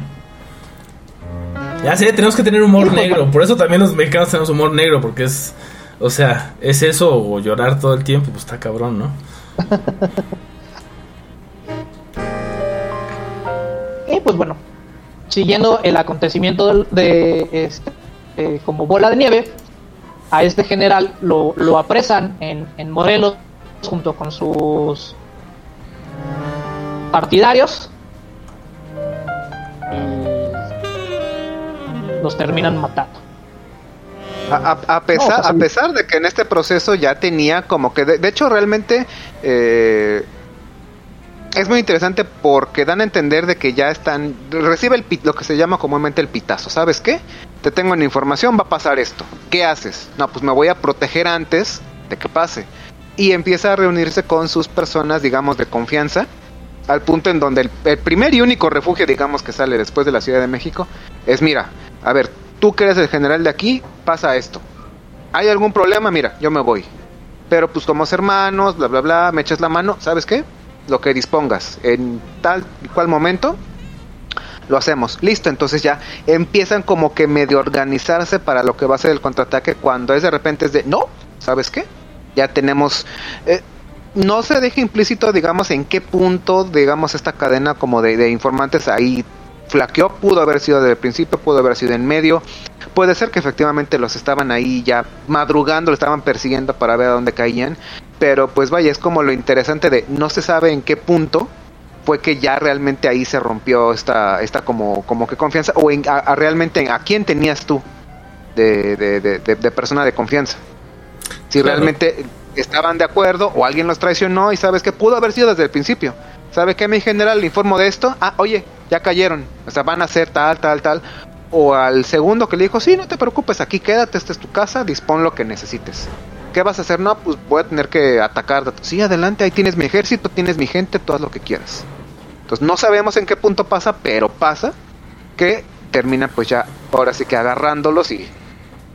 Ya sé, tenemos que tener humor negro. Por eso también los mexicanos tenemos humor negro, porque es. O sea, es eso o llorar todo el tiempo, pues está cabrón, ¿no? Y pues bueno, siguiendo el acontecimiento de, este, eh, como bola de nieve, a este general lo, lo apresan en, en Morelos junto con sus partidarios y los terminan matando. A, a- a pesar, No, a pesar de que en este proceso ya tenía como que, de, de hecho realmente eh, es muy interesante porque dan a entender de que ya están, recibe lo que se llama comúnmente el pitazo, ¿sabes qué? Te tengo en información, va a pasar esto, ¿qué haces? No, pues me voy a proteger antes de que pase. Y empieza a reunirse con sus personas, digamos, de confianza al punto en donde el, primer y único refugio, digamos, que sale después de la Ciudad de México, es mira, a ver, tú que eres el general de aquí, pasa esto. ¿Hay algún problema? Mira, yo me voy. Pero pues somos hermanos, bla, bla, bla, me echas la mano, ¿sabes qué? Lo que dispongas, en tal y cual momento, lo hacemos. Listo, entonces ya empiezan como que medio organizarse para lo que va a ser el contraataque cuando es de repente es de, no, ¿sabes qué? Ya tenemos... eh, no se deja implícito, digamos, en qué punto, digamos, esta cadena como de, de informantes ahí flaqueó, pudo haber sido desde el principio, pudo haber sido en medio, puede ser que efectivamente los estaban ahí ya madrugando, lo estaban persiguiendo para ver a dónde caían, pero pues vaya, es como lo interesante de no se sabe en qué punto fue que ya realmente ahí se rompió esta, esta como, como que confianza, o en, a, a realmente a quién tenías tú de, de, de, de- de persona de confianza. Si Claro. realmente estaban de acuerdo o alguien los traicionó y sabes que pudo haber sido desde el principio. ¿Sabe qué, mi general? Le informo de esto. Ah, oye, ya cayeron. O sea, van a hacer tal, tal, tal. O al segundo que le dijo, sí, no te preocupes, aquí quédate, esta es tu casa, dispón lo que necesites. ¿Qué vas a hacer? No, pues voy a tener que atacar. Sí, adelante, ahí tienes mi ejército, tienes mi gente, todo lo que quieras. Entonces no sabemos en qué punto pasa, pero pasa que termina pues ya, ahora sí que agarrándolos y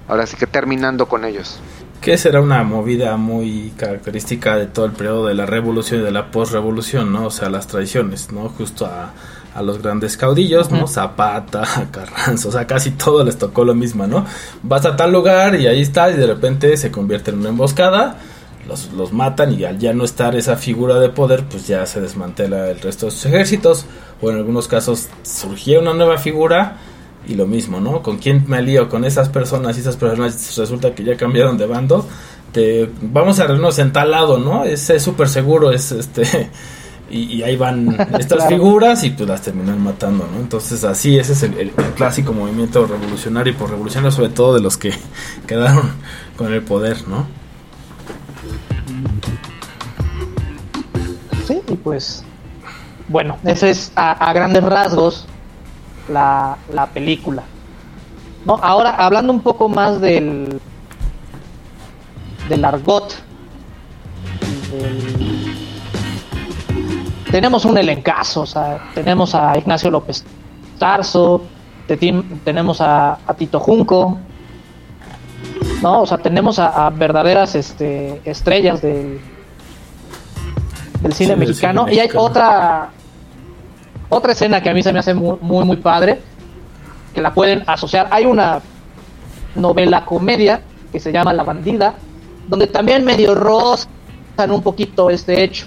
ahora sí que terminando con ellos. Que será una movida muy característica de todo el periodo de la revolución y de la posrevolución, ¿no? O sea, las traiciones, ¿no? Justo a, a los grandes caudillos, ¿no? Zapata, Carranza, o sea, casi todo les tocó lo mismo, ¿no? Vas a tal lugar y ahí está, y de repente se convierte en una emboscada, los, los matan y al ya no estar esa figura de poder, pues ya se desmantela el resto de sus ejércitos, o en algunos casos surgía una nueva figura y lo mismo, ¿no? ¿Con quién me alío? Con esas personas y esas personas resulta que ya cambiaron de bando. Te, vamos a reunirnos en tal lado, ¿no? Es es súper seguro, es este... Y, y ahí van estas Claro. figuras y pues las terminan matando, ¿no? Entonces así, ese es el, clásico movimiento revolucionario y por revolucionario sobre todo de los que quedaron con el poder, ¿no? Sí, y pues, bueno, ese es a, a grandes rasgos la, la película. ¿No? Ahora, hablando un poco más del, del argot, del- tenemos un elencazo, o sea, tenemos a Ignacio López Tarso, tenemos a, a Tito Junco, ¿no? O sea, tenemos a, a verdaderas este, estrellas del, del cine Sí, del mexicano. cine Y hay mexicano. otra otra escena que a mí se me hace muy, muy, muy padre, que la pueden asociar. Hay una novela comedia que se llama La Bandida, donde también medio rozan un poquito este hecho,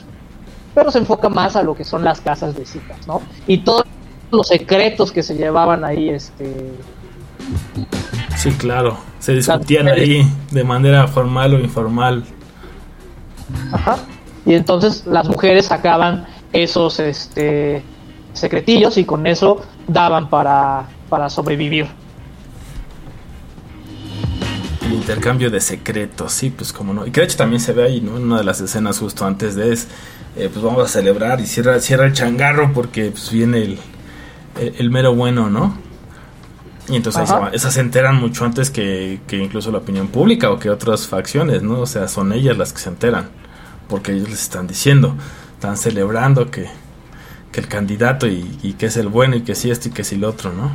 pero se enfoca más a lo que son las casas de citas, ¿no? Y todos los secretos que se llevaban ahí, este, Sí, claro. Se discutían ahí de manera formal o informal. Ajá. Y entonces las mujeres sacaban esos este, secretillos y con eso daban para, para sobrevivir. El intercambio de secretos, sí, pues como no. Y que de hecho también se ve ahí, ¿no? En una de las escenas justo antes de es, eh, pues vamos a celebrar y cierra, cierra el changarro porque pues viene el, el, el mero bueno, ¿no? Y entonces ahí se, Ajá. va- esas se enteran mucho antes que, que incluso la opinión pública o que otras facciones, ¿no? O sea, son ellas las que se enteran, porque ellos les están diciendo, están celebrando que, que el candidato y, y que es el bueno y que sí esto y que sí lo otro, ¿no?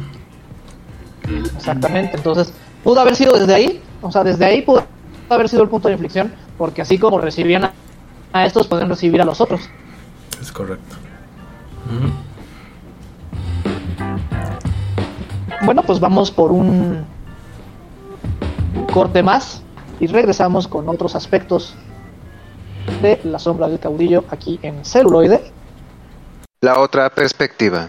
Exactamente. Entonces, pudo haber sido desde ahí, o sea, desde ahí pudo haber sido el punto de inflexión, porque así como recibían a, estos, pueden recibir a los otros. Es correcto. Bueno, pues vamos por un corte más y regresamos con otros aspectos de la sombra del caudillo aquí en celuloide. La otra perspectiva.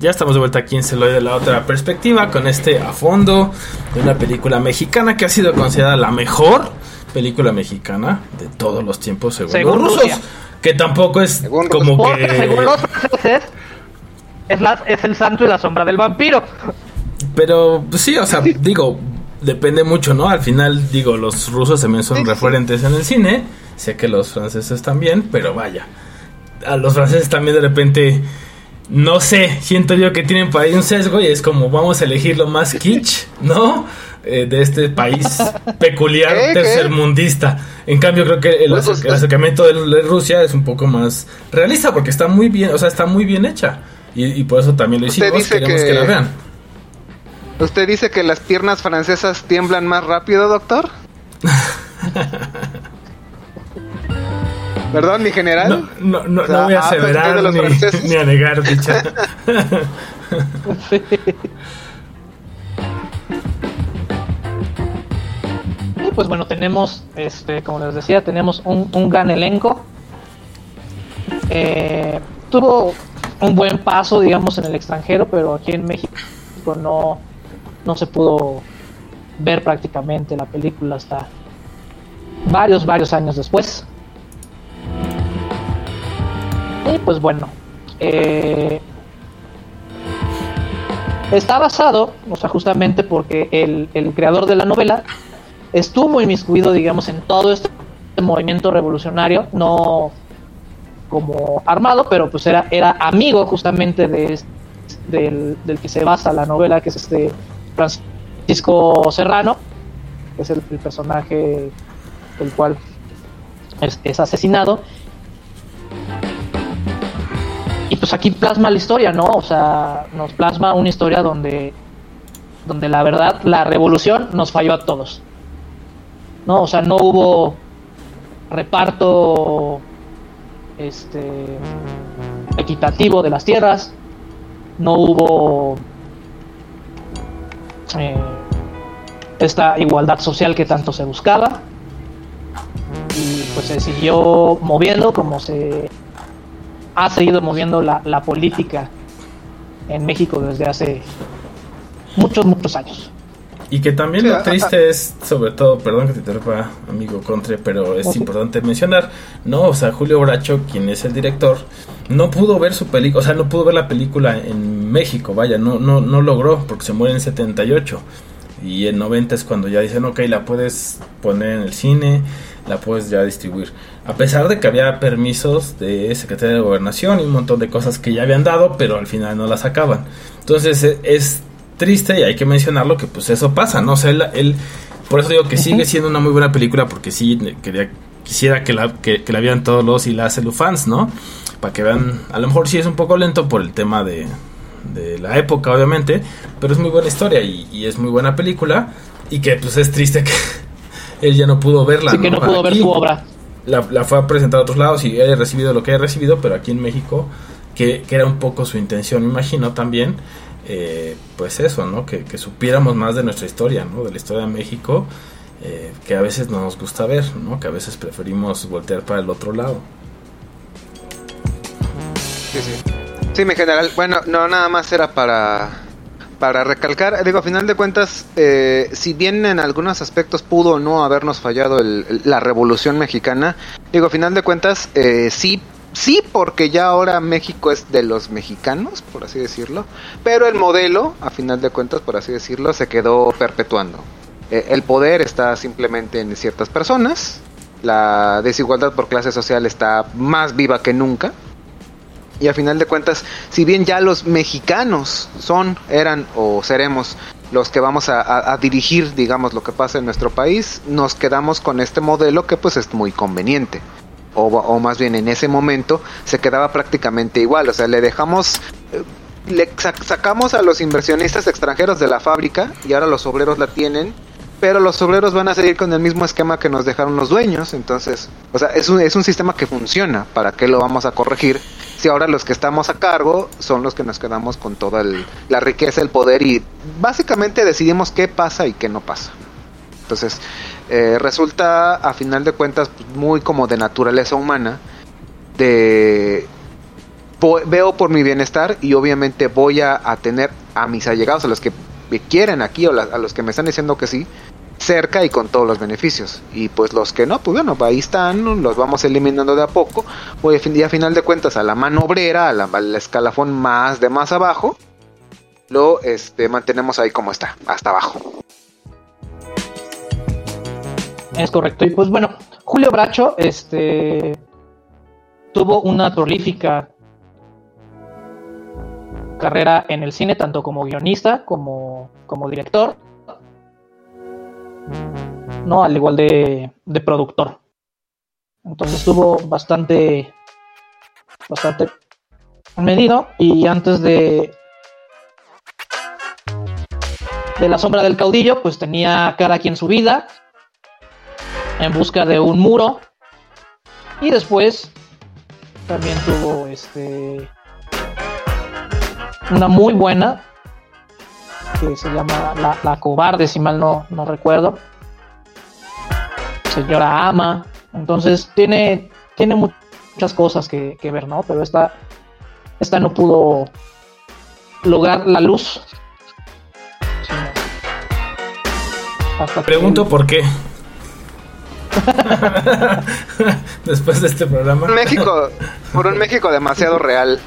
Ya estamos de vuelta aquí en Celoy de la otra perspectiva con este a fondo de una película mexicana que ha sido considerada la mejor película mexicana de todos los tiempos según, Según los rusos. Rusia. Que tampoco es Según como que según los franceses es, la, es el santo y la sombra del vampiro. Pero pues, sí, o sea, digo, depende mucho, ¿no? Al final, digo, los rusos también son Sí, sí. referentes en el cine. Sé que los franceses también, pero vaya. A los franceses también de repente, no sé, siento yo que tienen por ahí un sesgo y es como vamos a elegir lo más kitsch, ¿no? Eh, de este país peculiar, ¿Qué? ¿Qué? tercermundista. En cambio, creo que el, Pues, pues, el acercamiento de, de Rusia es un poco más realista porque está muy bien, o sea, está muy bien hecha. Y, y por eso también lo hicimos, queremos que... que- la vean. ¿Usted dice que las piernas francesas tiemblan más rápido, doctor? ¿Perdón, mi general? No, no, no, O sea, no voy a ah, pensé aseverar ni, ni a negar dicha. Y pues bueno, tenemos, este, como les decía, tenemos un, un gran elenco. Eh, tuvo un buen paso, digamos, en el extranjero, pero aquí en México no, no se pudo ver prácticamente la película hasta varios, varios años después. Pues bueno, eh, está basado, justamente porque el, creador de la novela estuvo inmiscuido, digamos, en todo este movimiento revolucionario, no como armado, pero pues era, era amigo justamente de, del, que se basa la novela, que es este Francisco Serrano, que es el, personaje el cual es asesinado. Pues aquí plasma la historia, ¿no? O sea, nos plasma una historia donde, donde la verdad, la revolución nos falló a todos. ¿no? O sea, no hubo reparto este equitativo de las tierras, no hubo eh, esta igualdad social que tanto se buscaba y pues se siguió moviendo como se ha seguido moviendo la, la política en México desde hace muchos, muchos años. Y que también lo triste es, sobre todo, perdón que te interrumpa, amigo Contre, pero es importante mencionar, ¿no? O sea, Julio Bracho, quien es el director, no pudo ver su película, o sea, no pudo ver la película en México, vaya, no, no, no logró, porque se muere en 78. Y en 90 es cuando ya dicen, ok, la puedes poner en el cine, la puedes ya distribuir. A pesar de que había permisos de Secretaría de Gobernación y un montón de cosas que ya habían dado, pero al final no las sacaban. Entonces e- es triste y hay que mencionarlo que pues eso pasa, ¿no? O sea, él, él- por eso digo que sigue siendo una muy buena película porque sí quería quisiera que la que, que la vieran todos los y las fans, ¿no? Para que vean, a lo mejor sí es un poco lento por el tema de, de la época, obviamente, pero es muy buena historia y, y es muy buena película y que pues es triste que él ya no pudo verla. Así que no pudo ver Aquí su obra. La, la fue a presentar a otros lados y haya recibido lo que haya recibido, pero aquí en México, que, que era un poco su intención, me imagino también, eh, pues eso, ¿no? Que, que supiéramos más de nuestra historia, ¿no? De la historia de México, eh, que a veces no nos gusta ver, ¿no? Que a veces preferimos voltear para el otro lado. Sí, sí. Sí, mi general. Bueno, no, nada más era para, para recalcar. Digo, a final de cuentas, eh, si bien en algunos aspectos pudo no habernos fallado la revolución mexicana, digo, a final de cuentas, eh, sí, sí, porque ya ahora México es de los mexicanos, por así decirlo. Pero el modelo, a final de cuentas, por así decirlo, se quedó perpetuando. Eh, el poder está simplemente en ciertas personas. La desigualdad por clase social está más viva que nunca. Y a final de cuentas, si bien ya los mexicanos son, eran o seremos los que vamos a, dirigir, digamos, lo que pasa en nuestro país, nos quedamos con este modelo que pues es muy conveniente. O, más bien en ese momento se quedaba prácticamente igual. O sea, le dejamos, eh, le sac- sacamos a los inversionistas extranjeros de la fábrica y ahora los obreros la tienen. Pero los obreros van a seguir con el mismo esquema que nos dejaron los dueños. Entonces, o sea, es un, es un sistema que funciona. ¿Para qué lo vamos a corregir? Si ahora los que estamos a cargo son los que nos quedamos con toda la riqueza, el poder y básicamente decidimos qué pasa y qué no pasa. Entonces, eh, resulta a final de cuentas muy como de naturaleza humana de veo por mi bienestar y obviamente voy a, a tener a mis allegados, a los que me quieren aquí o a los que me están diciendo que sí, cerca y con todos los beneficios. Y pues los que no, pues bueno, ahí están, los vamos eliminando de a poco. Fin- y a final de cuentas a la mano obrera, al escalafón más de más abajo, lo este, mantenemos ahí como está, hasta abajo. Es correcto. Y pues bueno, Julio Bracho, este tuvo una prolífica carrera en el cine, tanto como guionista como, como director. No, al igual de, de productor. Entonces tuvo bastante bastante medido. Y antes de de la sombra del caudillo, pues tenía cada quien su vida en busca de un muro. Y después también tuvo este una muy buena que se llama La, La Cobarde, si mal no, no recuerdo. Señora Ama. Entonces tiene, tiene mu- muchas cosas que, que ver, ¿no? Pero esta, esta no pudo lograr la luz. que- Pregunto por qué. Después de este programa. México, por un México demasiado real.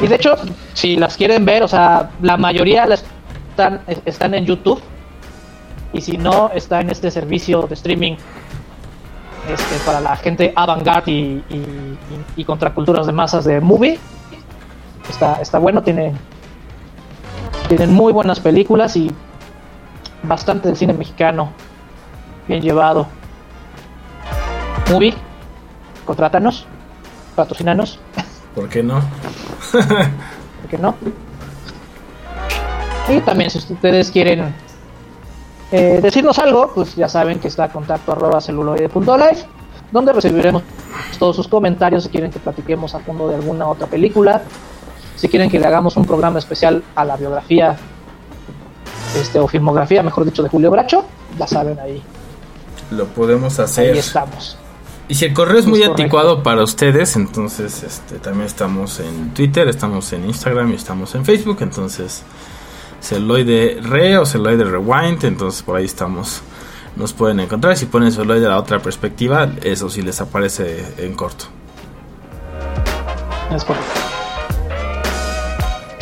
Y de hecho, si las quieren ver, o sea, la mayoría las están, es- están en YouTube. Y si no, está en este servicio de streaming este, para la gente avant-garde y, y, y- y contraculturas de masas de movie. Está, está bueno, tiene, tienen muy buenas películas y bastante del cine mexicano bien llevado. Movie, contrátanos, patrocinanos. ¿Por qué no? ¿Por qué no? Y también si ustedes quieren eh, decirnos algo, pues ya saben que está contacto arroba celuloide.life, donde recibiremos todos sus comentarios si quieren que platiquemos a fondo de alguna otra película, si quieren que le hagamos un programa especial a la biografía este, o filmografía, mejor dicho, de Julio Bracho, ya saben ahí, Lo podemos hacer. ahí estamos. Y si el correo es Es muy correcto. anticuado para ustedes, entonces este, también estamos en Twitter, estamos en Instagram y estamos en Facebook. Entonces, celoide re o celoide rewind. Entonces, por ahí estamos. Nos pueden encontrar. Si ponen celoide de la otra perspectiva, eso sí les aparece en corto. Es correcto.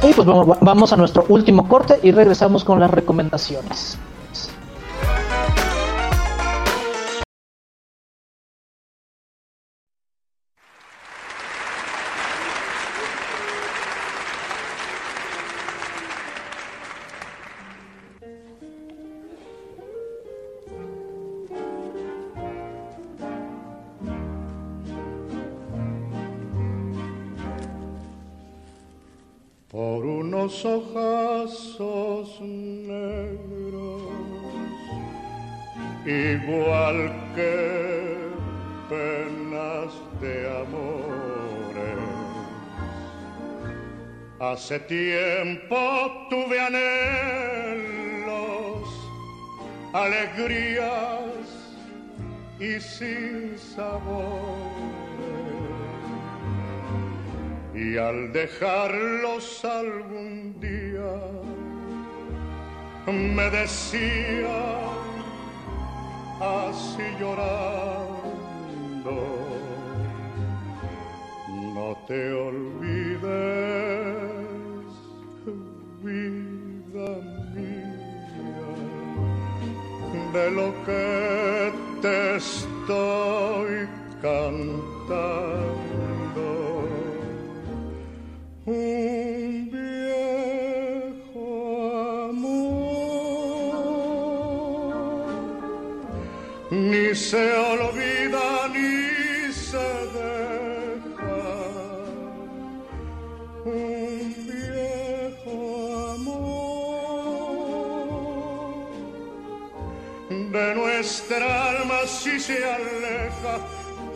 Y pues vamos, vamos a nuestro último corte y regresamos con las recomendaciones. Unos ojazos negros, igual que penas de amores. Hace tiempo tuve anhelos, alegrías y sin sabores y al dejarlos algún me decía así llorando no te olvides vida mía de lo que te estoy cantando aleja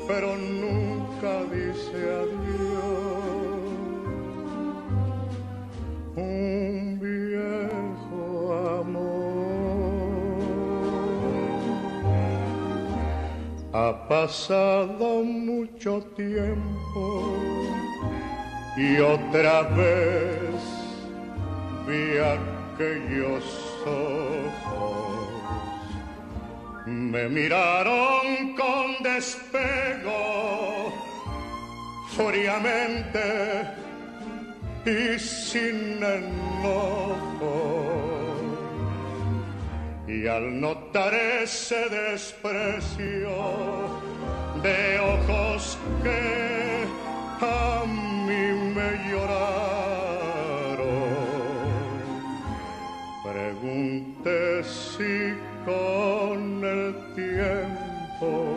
pero nunca dice adiós un viejo amor Ha pasado mucho tiempo y otra vez vi aquellos ojos. Me miraron con despego, fríamente y sin enojo. Y al notar ese desprecio de ojos que a mí me lloraron, pregunté si con el tiempo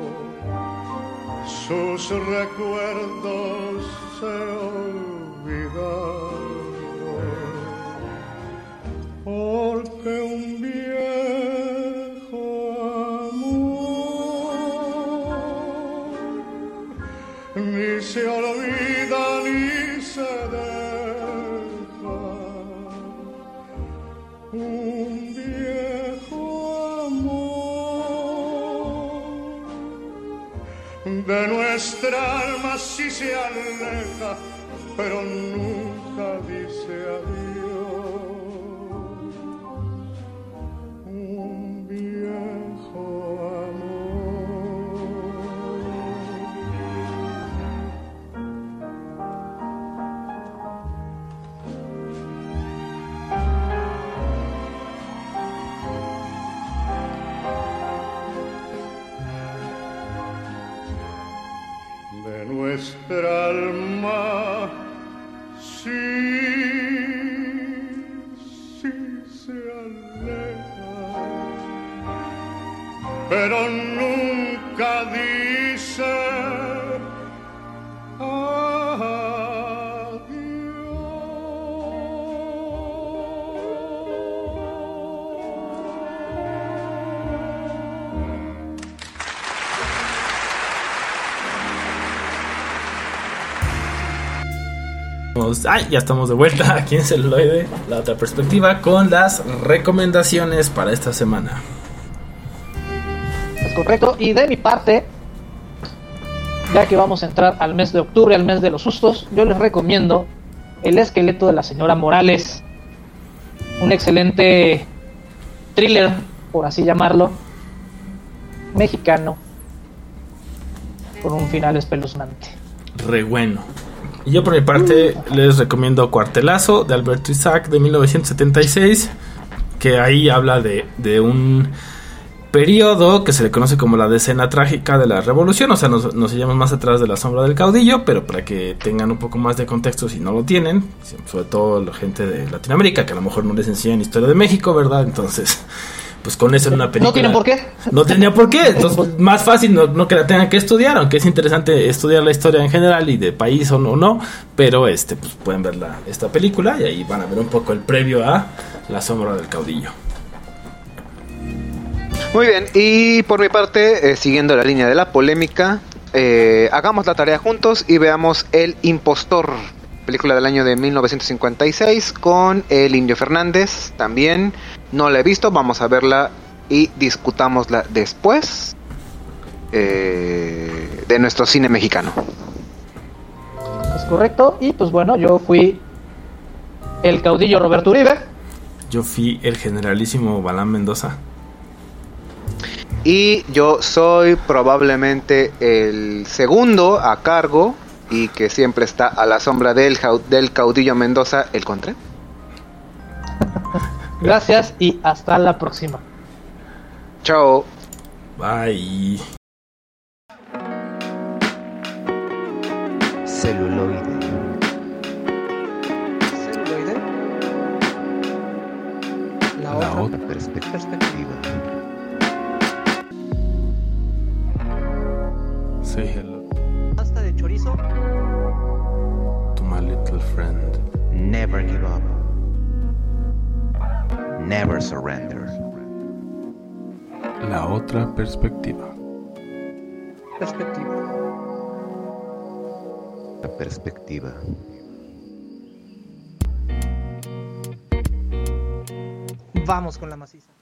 sus recuerdos se olvidaron. Nuestra alma sí se aleja, pero nunca Ay, ya estamos de vuelta aquí en celuloide, la otra perspectiva, con las recomendaciones para esta semana. Es correcto. Y de mi parte, ya que vamos a entrar al mes de octubre, al mes de los sustos, yo les recomiendo El esqueleto de la señora Morales. Un excelente thriller, por así llamarlo, mexicano, con un final espeluznante. Re bueno. Y yo por mi parte les recomiendo Cuartelazo de Alberto Isaac de 1976, que ahí habla de, de un periodo que se le conoce como la decena trágica de la revolución, o sea, nos, nos llevamos más atrás de la sombra del caudillo, pero para que tengan un poco más de contexto si no lo tienen, sobre todo la gente de Latinoamérica, que a lo mejor no les enseñan historia de México, ¿verdad? Entonces, pues con eso en una película... ¿No tienen por qué? No tenía por qué, entonces más fácil no, no que la tengan que estudiar, aunque es interesante estudiar la historia en general y de país o no, no pero este pues pueden ver la- esta película y ahí van a ver un poco el previo a La sombra del caudillo. Muy bien, y por mi parte, eh, siguiendo la línea de la polémica, eh, hagamos la tarea juntos y veamos El Impostor, película del año de 1956 con el Indio Fernández también. No la he visto, vamos a verla y discutámosla después eh, de nuestro cine mexicano. Es correcto. Y pues bueno, yo fui el caudillo Roberto Uribe. Yo fui el generalísimo Balán Mendoza. Y yo soy probablemente el segundo a cargo y que siempre está a la sombra del, del caudillo Mendoza, el contra. Gracias y hasta la próxima. Chao. Bye. celuloide, celuloide. La, la otra, otra perspectiva. Say hello Never give up. Never surrender. La otra perspectiva. Perspectiva. La perspectiva. Vamos con la maciza.